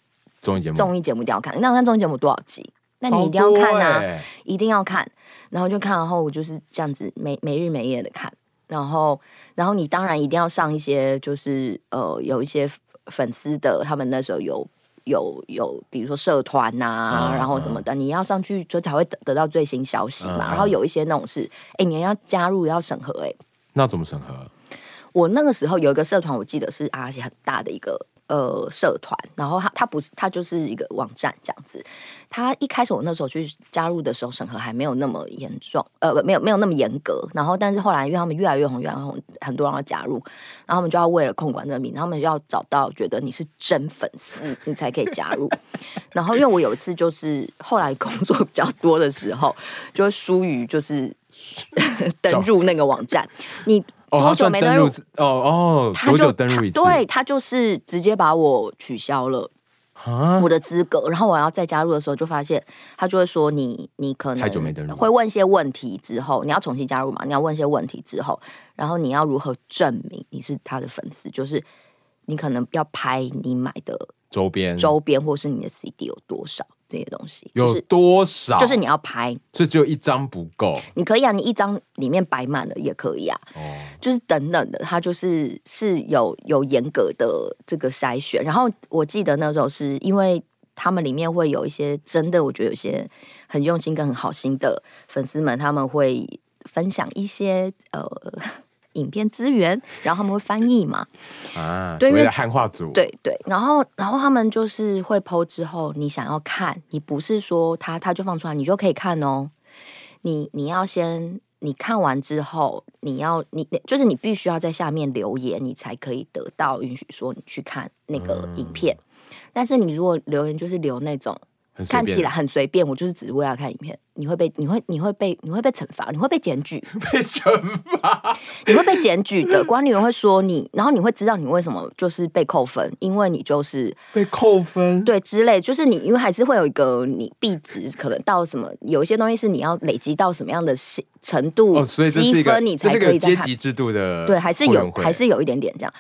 [SPEAKER 1] 综艺节目？
[SPEAKER 2] 综艺节目一定要看，那看综艺节目多少集？那你一定要看啊，
[SPEAKER 1] 欸、
[SPEAKER 2] 一定要看，然后就看，然后我就是这样子没没日没夜的看，然后然后你当然一定要上一些，就是呃有一些粉丝的，他们那时候有有有，比如说社团呐、啊，嗯、然后什么的，嗯、你要上去就才会得得到最新消息嘛。嗯、然后有一些那种是，哎，你要加入要审核、欸，哎，
[SPEAKER 1] 那怎么审核？
[SPEAKER 2] 我那个时候有一个社团，我记得是阿且很大的一个。呃，社团，然后他他不是他就是一个网站这样子。他一开始我那时候去加入的时候，审核还没有那么严重，呃，没有没有那么严格。然后，但是后来因为他们越来越红，越来越红，很多人要加入，然后他们就要为了控管这个名，他们就要找到觉得你是真粉丝，你才可以加入。然后，因为我有一次就是后来工作比较多的时候，就会疏于就是 登入那个网站，你。多久没登入？
[SPEAKER 1] 哦哦，
[SPEAKER 2] 他就
[SPEAKER 1] 多久登入一次？
[SPEAKER 2] 对，他就是直接把我取消了我的资格。然后我要再加入的时候，就发现他就会说你你可能
[SPEAKER 1] 太久没登入，
[SPEAKER 2] 会问一些问题之后，你要重新加入嘛？你要问一些问题之后，然后你要如何证明你是他的粉丝？就是你可能要拍你买的
[SPEAKER 1] 周边
[SPEAKER 2] 周边，或是你的 CD 有多少。这些东西
[SPEAKER 1] 有多少？
[SPEAKER 2] 就是你要拍，
[SPEAKER 1] 所以只有一张不够。
[SPEAKER 2] 你可以啊，你一张里面摆满了也可以啊。哦，就是等等的，它就是是有有严格的这个筛选。然后我记得那时候是因为他们里面会有一些真的，我觉得有些很用心跟很好心的粉丝们，他们会分享一些呃。影片资源，然后他们会翻译嘛？
[SPEAKER 1] 啊，对，所谓的汉化组，
[SPEAKER 2] 对对。然后，然后他们就是会 PO 之后，你想要看，你不是说他他就放出来，你就可以看哦。你你要先，你看完之后，你要你就是你必须要在下面留言，你才可以得到允许说你去看那个影片。嗯、但是你如果留言就是留那种。看起来很随便，我就是只是为了看影片。你会被，你会，你会被，你会被惩罚，你会被检举，
[SPEAKER 1] 被惩罚，
[SPEAKER 2] 你会被检举的。管理员会说你，然后你会知道你为什么就是被扣分，因为你就是
[SPEAKER 1] 被扣分，
[SPEAKER 2] 对之类，就是你因为还是会有一个你币值，可能到什么，有一些东西是你要累积到什么样的程度，
[SPEAKER 1] 哦，所以
[SPEAKER 2] 积分你才可以
[SPEAKER 1] 阶级制度的，
[SPEAKER 2] 对，还是有，还是有一点点这样，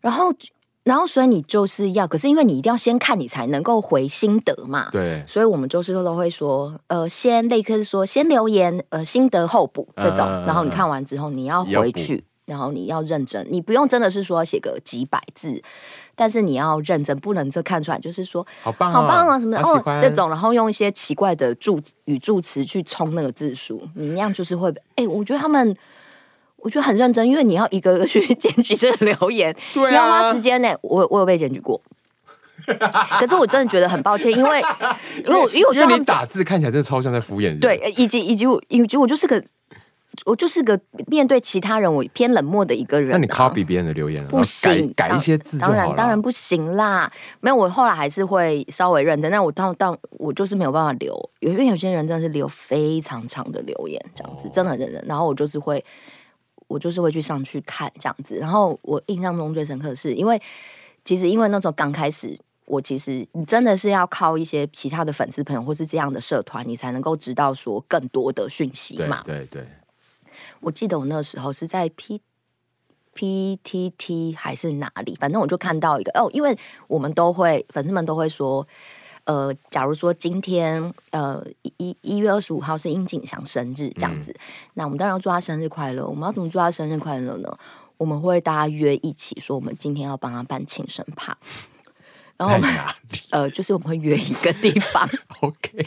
[SPEAKER 2] 然后。然后，所以你就是要，可是因为你一定要先看，你才能够回心得嘛。
[SPEAKER 1] 对，
[SPEAKER 2] 所以我们就是都会说，呃，先立刻说，先留言，呃，心得后补这种。呃、然后你看完之后，你要回去，然后你要认真，你不用真的是说写个几百字，但是你要认真，不能这看出来就是说
[SPEAKER 1] 好棒、
[SPEAKER 2] 哦、好棒啊什么的哦这种，然后用一些奇怪的助语助词去冲那个字数，你那样就是会，哎，我觉得他们。我觉得很认真，因为你要一个个去 检举这个留言，
[SPEAKER 1] 对啊、
[SPEAKER 2] 你要花时间呢。我我有被检举过，可是我真的觉得很抱歉，因为因 为因为我觉得
[SPEAKER 1] 你打字看起来真的超像在敷衍人，
[SPEAKER 2] 对，以及以及我以及我就是个我就是个面对其他人我偏冷漠的一个人、啊。
[SPEAKER 1] 那你 copy 别人的留言了，
[SPEAKER 2] 不行，
[SPEAKER 1] 改，改一些字，
[SPEAKER 2] 当然当然不行啦。没有，我后来还是会稍微认真，但我到到我就是没有办法留，因为有些人真的是留非常长的留言，这样子、哦、真的很认真。然后我就是会。我就是会去上去看这样子，然后我印象中最深刻的是，因为其实因为那时候刚开始，我其实你真的是要靠一些其他的粉丝朋友或是这样的社团，你才能够知道说更多的讯息嘛。
[SPEAKER 1] 对对。对
[SPEAKER 2] 我记得我那时候是在 P P T T 还是哪里，反正我就看到一个哦，因为我们都会粉丝们都会说。呃，假如说今天呃一一月二十五号是殷景祥生日这样子，嗯、那我们当然要祝他生日快乐。我们要怎么祝他生日快乐呢？我们会大家约一起说，我们今天要帮他办庆生趴。然后我们 呃，就是我们会约一个地方，
[SPEAKER 1] OK，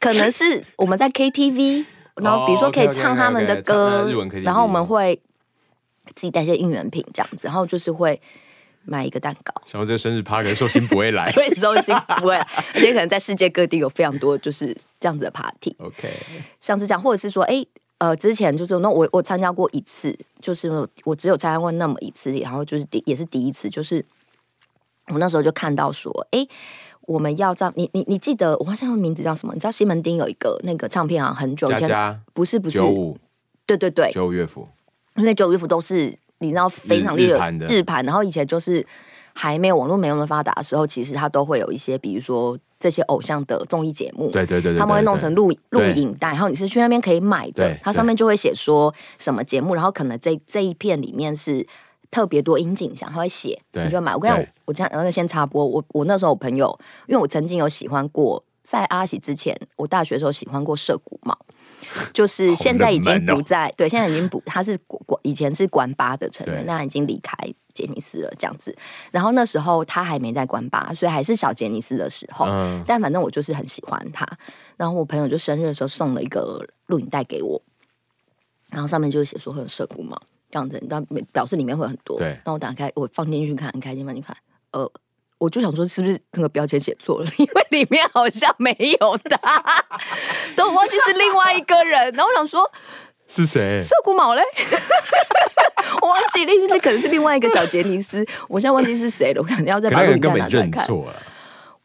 [SPEAKER 2] 可能是我们在 KTV，然后比如说可以唱他们的歌，然后我们会自己带些应援品这样子，然后就是会。买一个蛋糕，
[SPEAKER 1] 想到这个生日趴，可能寿星不会来，
[SPEAKER 2] 对，寿星不会来，而且可能在世界各地有非常多就是这样子的 party。
[SPEAKER 1] OK，
[SPEAKER 2] 像是这样，或者是说，哎，呃，之前就是那我我参加过一次，就是我只有参加过那么一次，然后就是第也是第一次，就是我那时候就看到说，哎，我们要这样，你你你记得我好像名字叫什么？你知道西门町有一个那个唱片行很久以前，不是不是，
[SPEAKER 1] 九五，
[SPEAKER 2] 对对对，
[SPEAKER 1] 九五乐府，
[SPEAKER 2] 因为九五乐府都是。你知道非常厉害，日盘，然后以前就是还没有网络没那么发达的时候，其实它都会有一些，比如说这些偶像的综艺节目，
[SPEAKER 1] 对对对，
[SPEAKER 2] 他们会弄成录录影带，然后你是去那边可以买的，它上面就会写说什么节目，然后可能这这一片里面是特别多引景像，他会写，你就买。我跟你讲，我这样那个先插播，我我那时候我朋友，因为我曾经有喜欢过，在阿拉西之前，我大学的时候喜欢过涩谷茂。就是现在已经不在，对，现在已经不，他是管以前是管八的成员，那已经离开杰尼斯了，这样子。然后那时候他还没在管八，所以还是小杰尼斯的时候。嗯。但反正我就是很喜欢他。然后我朋友就生日的时候送了一个录影带给我，然后上面就会写说会有涩谷茂这样子，但表示里面会很多。对。那我打开，我放进去看，很开心放进去看，呃。我就想说，是不是那个标签写错了？因为里面好像没有他，都忘记是另外一个人。然后我想说，
[SPEAKER 1] 是谁？
[SPEAKER 2] 涩谷卯嘞？我忘记那，那可能是另外一个小杰尼斯。我现在忘记是谁了，我可能要再把录影带拿出来看。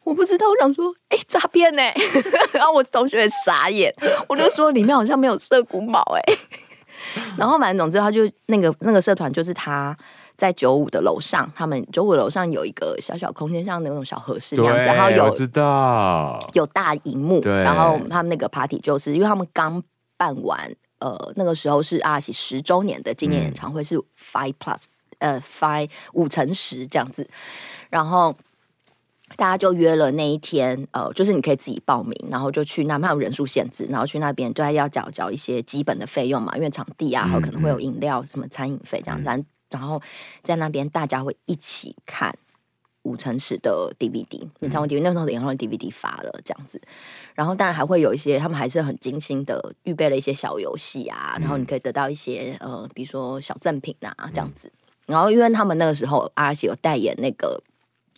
[SPEAKER 2] 我不知道，我想说，哎、欸，诈骗呢？然后我同学也傻眼，我就说里面好像没有涩谷卯哎。然后反正总之，他就那个那个社团就是他。在九五的楼上，他们九五楼上有一个小小空间，像那种小合适那样子，然后有
[SPEAKER 1] 知道
[SPEAKER 2] 有大荧幕，然后他们那个 party 就是因为他们刚办完，呃，那个时候是阿拉西十周年的纪念演唱会，是 Five Plus，呃，Five 五乘十这样子，然后大家就约了那一天，呃，就是你可以自己报名，然后就去那，哪怕有人数限制，然后去那边就要缴缴一些基本的费用嘛，因为场地啊，然后可能会有饮料、什么餐饮费这样子。然后在那边，大家会一起看五乘十的 DVD 演唱会 DVD，那时候的演唱会 DVD 发了这样子。然后当然还会有一些，他们还是很精心的预备了一些小游戏啊，然后你可以得到一些呃，比如说小赠品啊这样子。然后因为他们那个时候阿拉西有代言那个，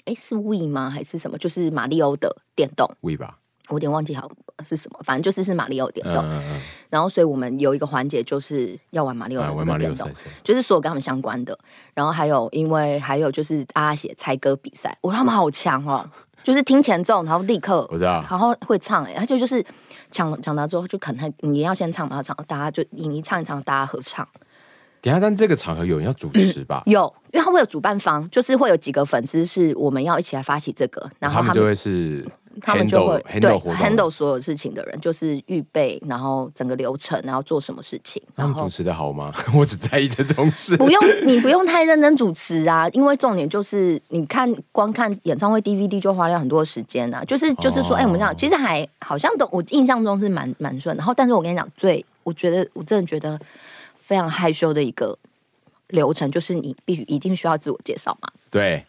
[SPEAKER 2] 哎，是 Wii 吗？还是什么？就是马里欧的电动
[SPEAKER 1] Wii 吧。
[SPEAKER 2] 我有点忘记好是什么，反正就是是马里奥电动，嗯嗯嗯，然后所以我们有一个环节就是要玩马里奥的这个电动，就是所有跟他们相关的。然后还有因为还有就是阿拉写猜歌比赛，我说他们好强哦，就是听前奏然后立刻我知道，然后会唱哎，他就就是抢抢到之后就可能你要先唱嘛，唱大家就你一唱一唱大家合唱。
[SPEAKER 1] 等下，但这个场合有人要主持 吧？
[SPEAKER 2] 嗯、有，因为他会有主办方，就是会有几个粉丝是我们要一起来发起这个，然后他
[SPEAKER 1] 们就会是。
[SPEAKER 2] 他们就会 handle, 对 handle 所有事情的人，就是预备，然后整个流程，然后做什么事情。
[SPEAKER 1] 他们主持的好吗？我只在意这种事。
[SPEAKER 2] 不用，你不用太认真主持啊，因为重点就是你看，光看演唱会 DVD 就花了很多时间啊。就是就是说，哎、哦欸，我们这样其实还好像都我印象中是蛮蛮顺。然后，但是我跟你讲，最我觉得我真的觉得非常害羞的一个流程，就是你必须一定需要自我介绍嘛。
[SPEAKER 1] 对。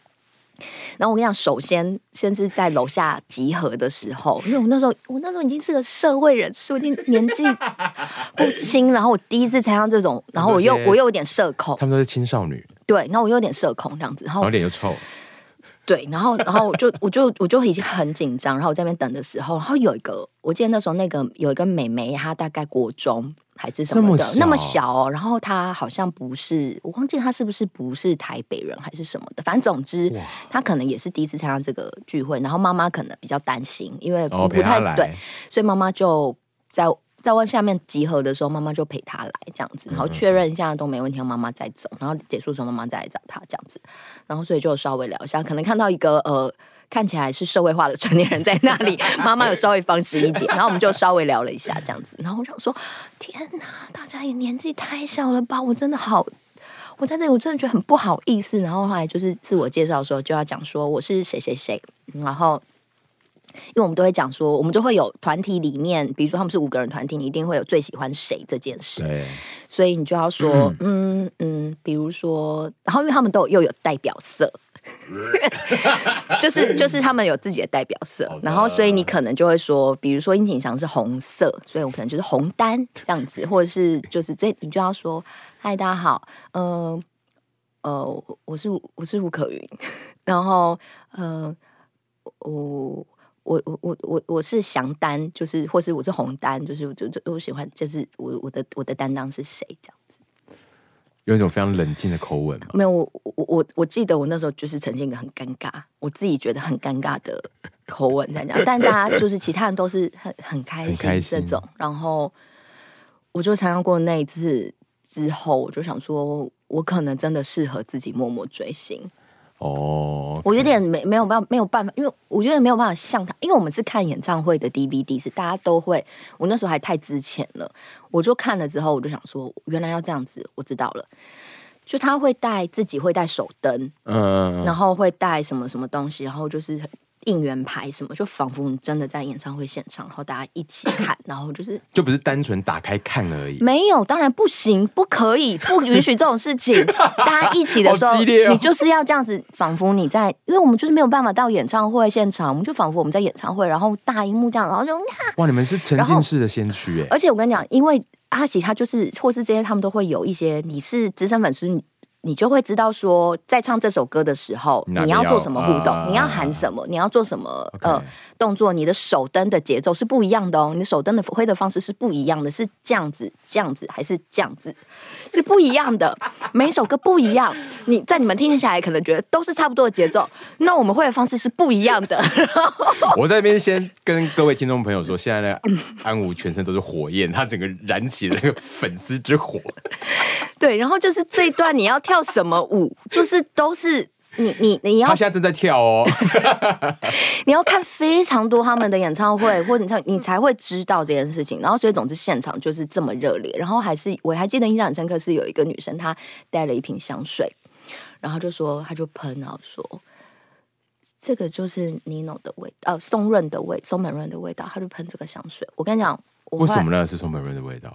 [SPEAKER 2] 然后我跟你讲，首先先是在楼下集合的时候，因为我那时候我那时候已经是个社会人士，我已经年纪不轻，然后我第一次参加这种，然后我又我又有点社恐，
[SPEAKER 1] 他们都是青少女，
[SPEAKER 2] 对，然后我又有点社恐这样子，然后
[SPEAKER 1] 脸又臭，
[SPEAKER 2] 对，然后然后我就我就我就已经很紧张，然后我在那边等的时候，然后有一个，我记得那时候那个有一个美眉，她大概国中。还是什么的，那么小哦。然后她好像不是，我忘记她是不是不是台北人还是什么的。反正总之，她可能也是第一次参加这个聚会。然后妈妈可能比较担心，因为不太对，所以妈妈就在在外下面集合的时候，妈妈就陪他来这样子，然后确认一下都没问题，妈妈再走。然后结束的时候，妈妈再来找他这样子。然后所以就稍微聊一下，可能看到一个呃。看起来是社会化的成年人在那里，妈妈有稍微放心一点，然后我们就稍微聊了一下这样子，然后我想说，天哪，大家也年纪太小了吧，我真的好，我在这里我真的觉得很不好意思，然后后来就是自我介绍的时候就要讲说我是谁谁谁，然后因为我们都会讲说，我们就会有团体里面，比如说他们是五个人团体，你一定会有最喜欢谁这件事，对，所以你就要说，嗯嗯，比如说，然后因为他们都又有代表色。就是就是他们有自己的代表色，然后所以你可能就会说，比如说殷景祥是红色，所以我可能就是红丹这样子，或者是就是这你就要说，嗨，大家好，嗯呃，呃，我是我是吴可云，然后呃，我我我我我我是祥丹，就是或是我是红单，就是我就我喜欢，就是我我的我的担当是谁这样子。
[SPEAKER 1] 有一种非常冷静的口吻吗？
[SPEAKER 2] 没有，我我我我记得我那时候就是呈现一个很尴尬，我自己觉得很尴尬的口吻在讲，但大家就是其他人都是很很开心这种。然后我就参加过那一次之后，我就想说，我可能真的适合自己默默追星。
[SPEAKER 1] 哦，
[SPEAKER 2] 我有点没没有办法没有办法，因为我觉得没有办法像他，因为我们是看演唱会的 DVD，是大家都会。我那时候还太之前了，我就看了之后，我就想说，原来要这样子，我知道了。就他会带自己会带手灯，嗯，然后会带什么什么东西，然后就是。应援牌什么，就仿佛你真的在演唱会现场，然后大家一起看，然后就是
[SPEAKER 1] 就不是单纯打开看而已。
[SPEAKER 2] 没有，当然不行，不可以，不允许这种事情。大家一起的时候，哦、你就是要这样子，仿佛你在，因为我们就是没有办法到演唱会现场，我们就仿佛我们在演唱会，然后大荧幕这样，然后就
[SPEAKER 1] 哇，你们是沉浸式的先驱哎！
[SPEAKER 2] 而且我跟你讲，因为阿喜他就是或是这些，他们都会有一些，你是资深粉丝。你就会知道说，在唱这首歌的时候，你要做什么互动，你要喊什么，你要做什么呃动作，你的手灯的节奏是不一样的哦，你的手灯的挥的方式是不一样的，是这样子、这样子还是这样子，是不一样的。每一首歌不一样，你在你们听下来可能觉得都是差不多的节奏，那我们挥的方式是不一样的。
[SPEAKER 1] 我在这边先跟各位听众朋友说，现在呢，安武全身都是火焰，他整个燃起了那个粉丝之火。
[SPEAKER 2] 对，然后就是这一段你要跳什么舞，就是都是你你你要
[SPEAKER 1] 他现在正在跳哦，
[SPEAKER 2] 你要看非常多他们的演唱会，或者你才你才会知道这件事情。然后所以总之现场就是这么热烈，然后还是我还记得印象很深刻是有一个女生她带了一瓶香水，然后就说她就喷，然后说这个就是 Nino 的味道，呃，松润的味，松本润的味道，她就喷这个香水。我跟你讲，
[SPEAKER 1] 为什么呢是松本润的味道？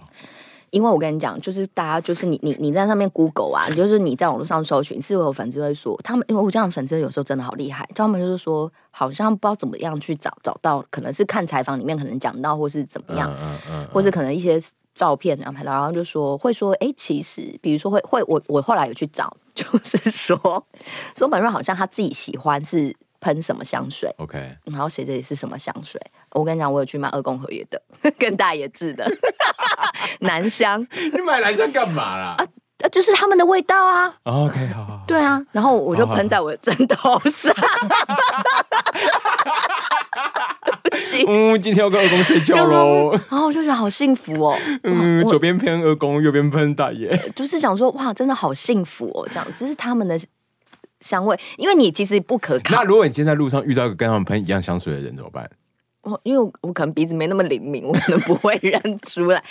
[SPEAKER 2] 因为我跟你讲，就是大家就是你你你在上面 Google 啊，就是你在网络上搜寻，是有粉丝会说他们，因为我这样的粉丝有时候真的好厉害，他们就是说好像不知道怎么样去找找到，可能是看采访里面可能讲到，或是怎么样，嗯嗯嗯、或是可能一些照片安排到，然后就说会说，哎，其实比如说会会我我后来有去找，就是说松本瑞好像他自己喜欢是。喷什么香水
[SPEAKER 1] ？OK，
[SPEAKER 2] 然后谁这里是什么香水？我跟你讲，我有去买二宫和也的，跟大野智的 男香。
[SPEAKER 1] 你买男香干嘛啦？
[SPEAKER 2] 啊，就是他们的味道啊。
[SPEAKER 1] OK，好，好，
[SPEAKER 2] 对啊，然后我就喷在我的枕头上。
[SPEAKER 1] 嗯，今天要跟二宫睡觉喽。
[SPEAKER 2] 然后我就觉得好幸福哦。
[SPEAKER 1] 嗯，左边喷二宫，右边喷大爷。
[SPEAKER 2] 就是想说，哇，真的好幸福哦。这样，只是他们的。香味，因为你其实不可靠。
[SPEAKER 1] 那如果你今天在路上遇到一个跟他们喷一样香水的人怎么办？
[SPEAKER 2] 我因为我可能鼻子没那么灵敏，我可能不会 认出来。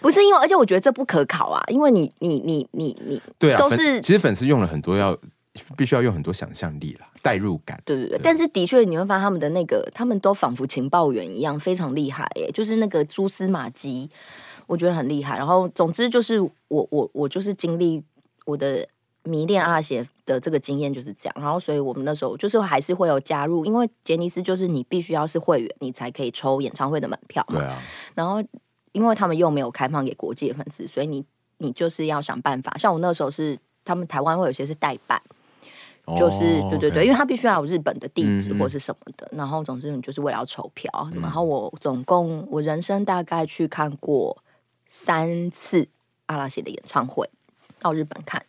[SPEAKER 2] 不是因为，而且我觉得这不可考啊，因为你你你你你，
[SPEAKER 1] 对啊，
[SPEAKER 2] 都是
[SPEAKER 1] 其实粉丝用了很多要必须要用很多想象力啦，代入感。
[SPEAKER 2] 对对对，对但是的确你会发现他们的那个，他们都仿佛情报员一样，非常厉害耶，就是那个蛛丝马迹，我觉得很厉害。然后总之就是我我我就是经历我的。迷恋阿拉西的这个经验就是这样，然后所以我们那时候就是还是会有加入，因为杰尼斯就是你必须要是会员，你才可以抽演唱会的门票嘛。对啊。然后因为他们又没有开放给国际的粉丝，所以你你就是要想办法。像我那时候是他们台湾会有些是代办，哦、就是对对对因为他必须要有日本的地址或是什么的。嗯嗯然后总之你就是为了要抽票，嗯、然后我总共我人生大概去看过三次阿拉西的演唱会。到日本看，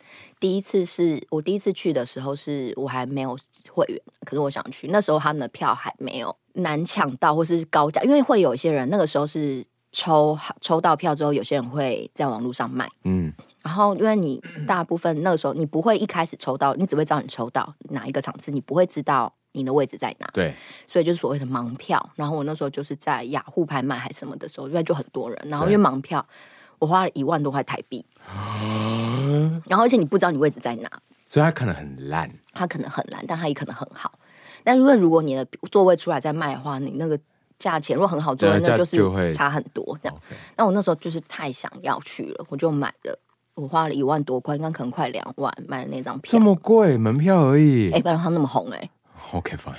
[SPEAKER 2] 第一次是我第一次去的时候，是我还没有会员，可是我想去，那时候他们的票还没有难抢到，或是高价，因为会有一些人那个时候是抽抽到票之后，有些人会在网络上卖，嗯，然后因为你大部分那个时候你不会一开始抽到，你只会知道你抽到哪一个场次，你不会知道你的位置在哪，
[SPEAKER 1] 对，
[SPEAKER 2] 所以就是所谓的盲票。然后我那时候就是在雅虎拍卖还是什么的时候，因为就很多人，然后因为盲票。我花了一万多块台币，然后而且你不知道你位置在哪，
[SPEAKER 1] 所以它可能很烂，
[SPEAKER 2] 它可能很烂，但它也可能很好。但如果如果你的座位出来再卖的话，你那个价钱如果很好座位，那就是差很多这样。那我那时候就是太想要去了，我就买了，我花了一万多块，应该可能快两万买了那张票，
[SPEAKER 1] 这么贵门票而已，
[SPEAKER 2] 哎，不然它那么红哎。
[SPEAKER 1] OK fine，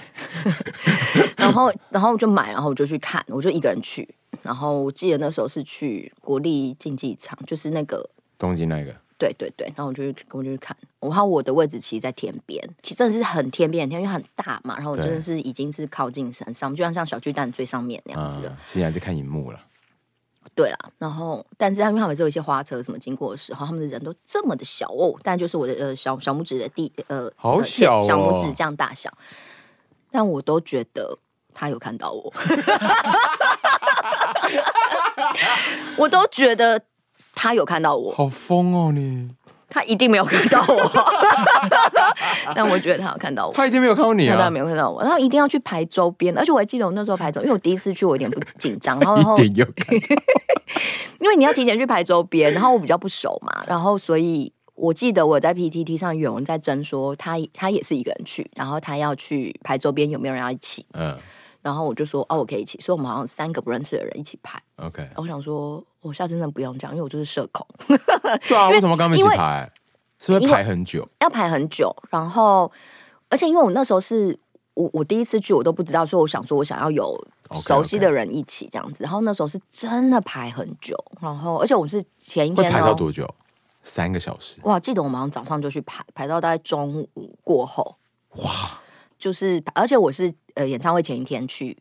[SPEAKER 2] 然后然后我就买，然后我就去看，我就一个人去。然后我记得那时候是去国立竞技场，就是那个
[SPEAKER 1] 东京那个。
[SPEAKER 2] 对对对，然后我就去，我就去看。然后我的位置其实，在天边，其实真的是很天边，天因为很大嘛。然后我真的是已经是靠近山上，就像像小巨蛋最上面那样子的。
[SPEAKER 1] 现在在看荧幕了。
[SPEAKER 2] 对啦，然后但是他们他们有一些花车什么经过的时候，他们的人都这么的小哦，但就是我的呃小小拇指的第呃，
[SPEAKER 1] 好小、哦、
[SPEAKER 2] 小拇指这样大小，但我都觉得他有看到我。我都觉得他有看到我，
[SPEAKER 1] 好疯哦你！
[SPEAKER 2] 他一定没有看到我，但我觉得他有看到我。
[SPEAKER 1] 他一定没有看到你啊！
[SPEAKER 2] 他没有看到我，然后一定要去排周边，而且我还记得我那时候排周，因为我第一次去，我有点不紧张，然后
[SPEAKER 1] 一定有
[SPEAKER 2] 因为你要提前去排周边，然后我比较不熟嘛，然后所以我记得我在 PTT 上有人在争说他他也是一个人去，然后他要去排周边，有没有人要一起？嗯。然后我就说哦，我可以一起，所以我们好像三个不认识的人一起排。
[SPEAKER 1] OK，
[SPEAKER 2] 我想说，我下次真的不用这样，因为我就是社恐。
[SPEAKER 1] 对啊，为什么刚刚一起排？是不是排很久？
[SPEAKER 2] 要排很久，然后而且因为我那时候是我我第一次去，我都不知道，所以我想说我想要有熟悉的人一起这样子。然后那时候是真的排很久，然后而且我们是前一天
[SPEAKER 1] 排到多久？三个小时。
[SPEAKER 2] 哇，记得我们早上就去排，排到大概中午过后。哇。就是，而且我是呃演唱会前一天去，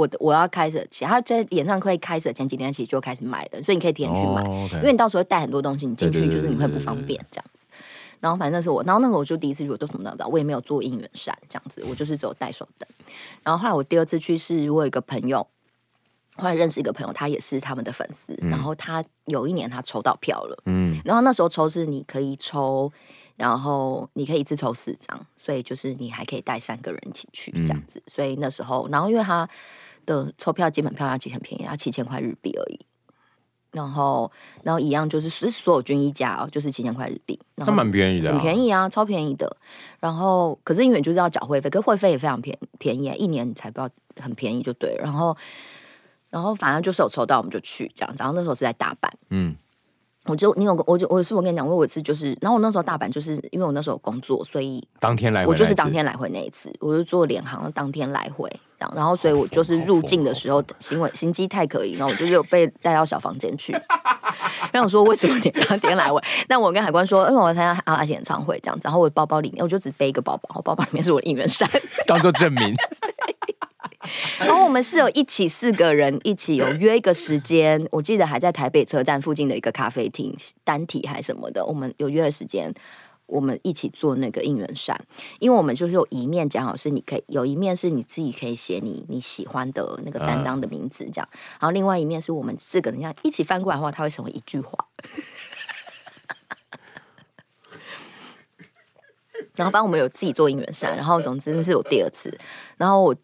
[SPEAKER 2] 我我要开始，其他在演唱会开始前几天其实就开始买了，所以你可以提前去买，因为你到时候带很多东西，你进去就是你会不方便这样子。然后反正那是我，然后那个我就第一次去，我都什么都不知道，我也没有做应援扇这样子，我就是只有带手灯。然后后来我第二次去是我有一个朋友，后来认识一个朋友，他也是他们的粉丝，嗯、然后他有一年他抽到票了，嗯，然后那时候抽是你可以抽。然后你可以一次抽四张，所以就是你还可以带三个人一起去这样子。嗯、所以那时候，然后因为他的抽票基本票价其实很便宜，它七千块日币而已。然后，然后一样就是是所有军医价哦，就是七千块日币。那
[SPEAKER 1] 蛮便宜的、啊，
[SPEAKER 2] 很便宜啊，超便宜的。然后，可是因为就是要缴会费，可是会费也非常便便宜，一年你才不要很便宜就对了。然后，然后反正就是有抽到，我们就去这样。然后那时候是在大阪，嗯。我就你有个，我就我是我跟你讲，我有一次就是，然后我那时候大阪就是因为我那时候有工作，所以
[SPEAKER 1] 当天来回，
[SPEAKER 2] 我就是当天来回那一次，我就坐联航当天来回，这样，然后所以我就是入境的时候行为行机太可疑，然后我就有被带到小房间去，然后我说为什么你当天来回？那我跟海关说，因为我要参加阿拉西演唱会这样子，然后我的包包里面我就只背一个包包，我包包里面是我的应援扇，
[SPEAKER 1] 当做证明。
[SPEAKER 2] 然后我们是有一起四个人一起有约一个时间，我记得还在台北车站附近的一个咖啡厅，单体还是什么的，我们有约了时间，我们一起做那个应援扇，因为我们就是有一面讲好是你可以，有一面是你自己可以写你你喜欢的那个担当的名字这样，然后另外一面是我们四个人这样一起翻过来的话，它会成为一句话。然后反正我们有自己做应援扇，然后总之那是我第二次，然后我。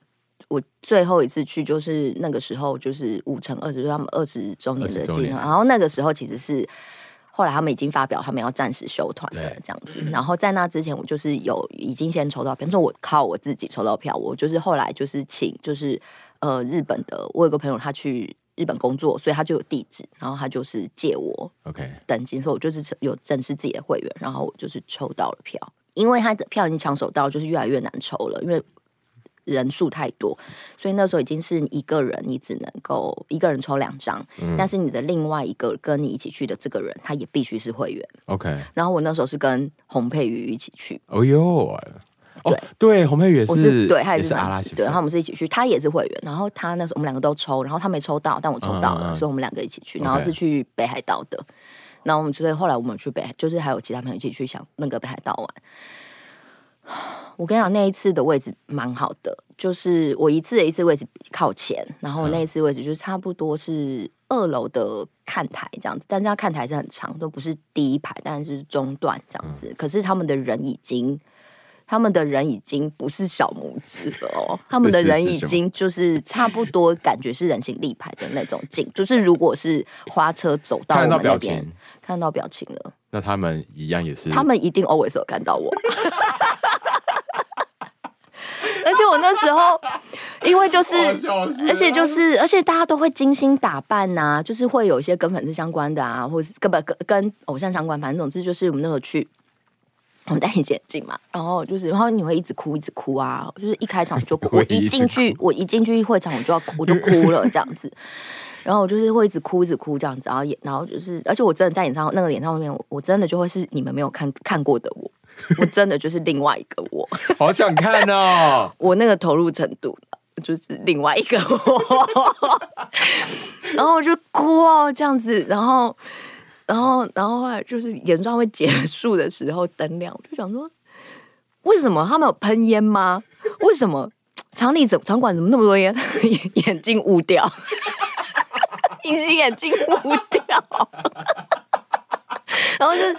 [SPEAKER 2] 我最后一次去就是那个时候，就是五乘二十，就是他们二十周年的纪念。然后那个时候其实是后来他们已经发表他们要暂时休团的这样子。然后在那之前，我就是有已经先抽到票，说我靠我自己抽到票。我就是后来就是请就是呃日本的，我有个朋友他去日本工作，所以他就有地址，然后他就是借我 OK 登记，所以我就是有正式自己的会员，然后我就是抽到了票。因为他的票已经抢手到，就是越来越难抽了，因为。人数太多，所以那时候已经是一个人，你只能够一个人抽两张。嗯、但是你的另外一个跟你一起去的这个人，他也必须是会员。OK。然后我那时候是跟洪佩瑜一起去。哦呦，
[SPEAKER 1] 对对，洪佩瑜也是，
[SPEAKER 2] 对，他也是阿拉西，对，然后我们是一起去，他也是会员。然后他那时候我们两个都抽，然后他没抽到，但我抽到了，嗯、所以我们两个一起去。然后是去北海道的。然后我们所以后来我们去北海，就是还有其他朋友一起去想那个北海道玩。我跟你讲，那一次的位置蛮好的，就是我一次的一次位置靠前，然后那一次位置就是差不多是二楼的看台这样子，但是他看台是很长，都不是第一排，但是中段这样子。可是他们的人已经，他们的人已经不是小拇指了哦，他们的 人已经就是差不多感觉是人形立牌的那种近，就是如果是花车走到我们那边，看到表情了，
[SPEAKER 1] 那他们一样也是，
[SPEAKER 2] 他们一定 always 有看到我。而且我那时候，因为就是，而且就是，而且大家都会精心打扮呐、啊，就是会有一些跟粉丝相关的啊，或者是根本跟跟偶像相关，反正总之就是我们那时候去，我们戴隐形眼镜嘛，然后就是，然后你会一直哭，一直哭啊，就是一开场就哭，我一进去，我一进去会场我就要哭，我就哭了这样子，然后我就是会一直哭，一直哭这样子，然后演，然后就是，而且我真的在演唱那个演唱会里面，我真的就会是你们没有看看过的我。我真的就是另外一个我，
[SPEAKER 1] 好想看哦！
[SPEAKER 2] 我那个投入程度就是另外一个我，然后我就哭哦，这样子，然后，然后，然后后来就是演唱会结束的时候灯亮，我就想说，为什么他们有喷烟吗？为什么厂里怎场馆怎么那么多烟？眼镜雾掉，隐形眼镜雾掉，然后就是。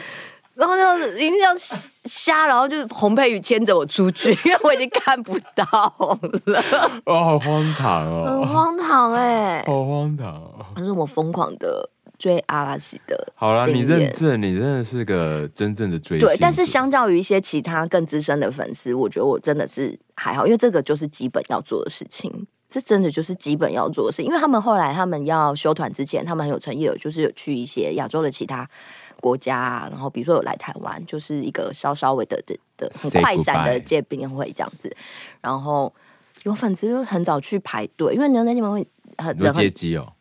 [SPEAKER 2] 然后就一定要瞎，然后就是洪佩宇牵着我出去，因为我已经看不到了。
[SPEAKER 1] 哦，好荒唐哦，
[SPEAKER 2] 很荒唐哎、欸，
[SPEAKER 1] 好荒唐哦。
[SPEAKER 2] 可是我疯狂的追阿拉西的。
[SPEAKER 1] 好啦，你认证，你真的是个真正的追星。
[SPEAKER 2] 对，但是相较于一些其他更资深的粉丝，我觉得我真的是还好，因为这个就是基本要做的事情。这真的就是基本要做的事，因为他们后来他们要休团之前，他们很有诚意的，就是有去一些亚洲的其他国家啊，然后比如说有来台湾，就是一个稍稍微的的的很快闪的见面会这样子，然后有粉丝就很早去排队，因为你们会很
[SPEAKER 1] 有接机哦。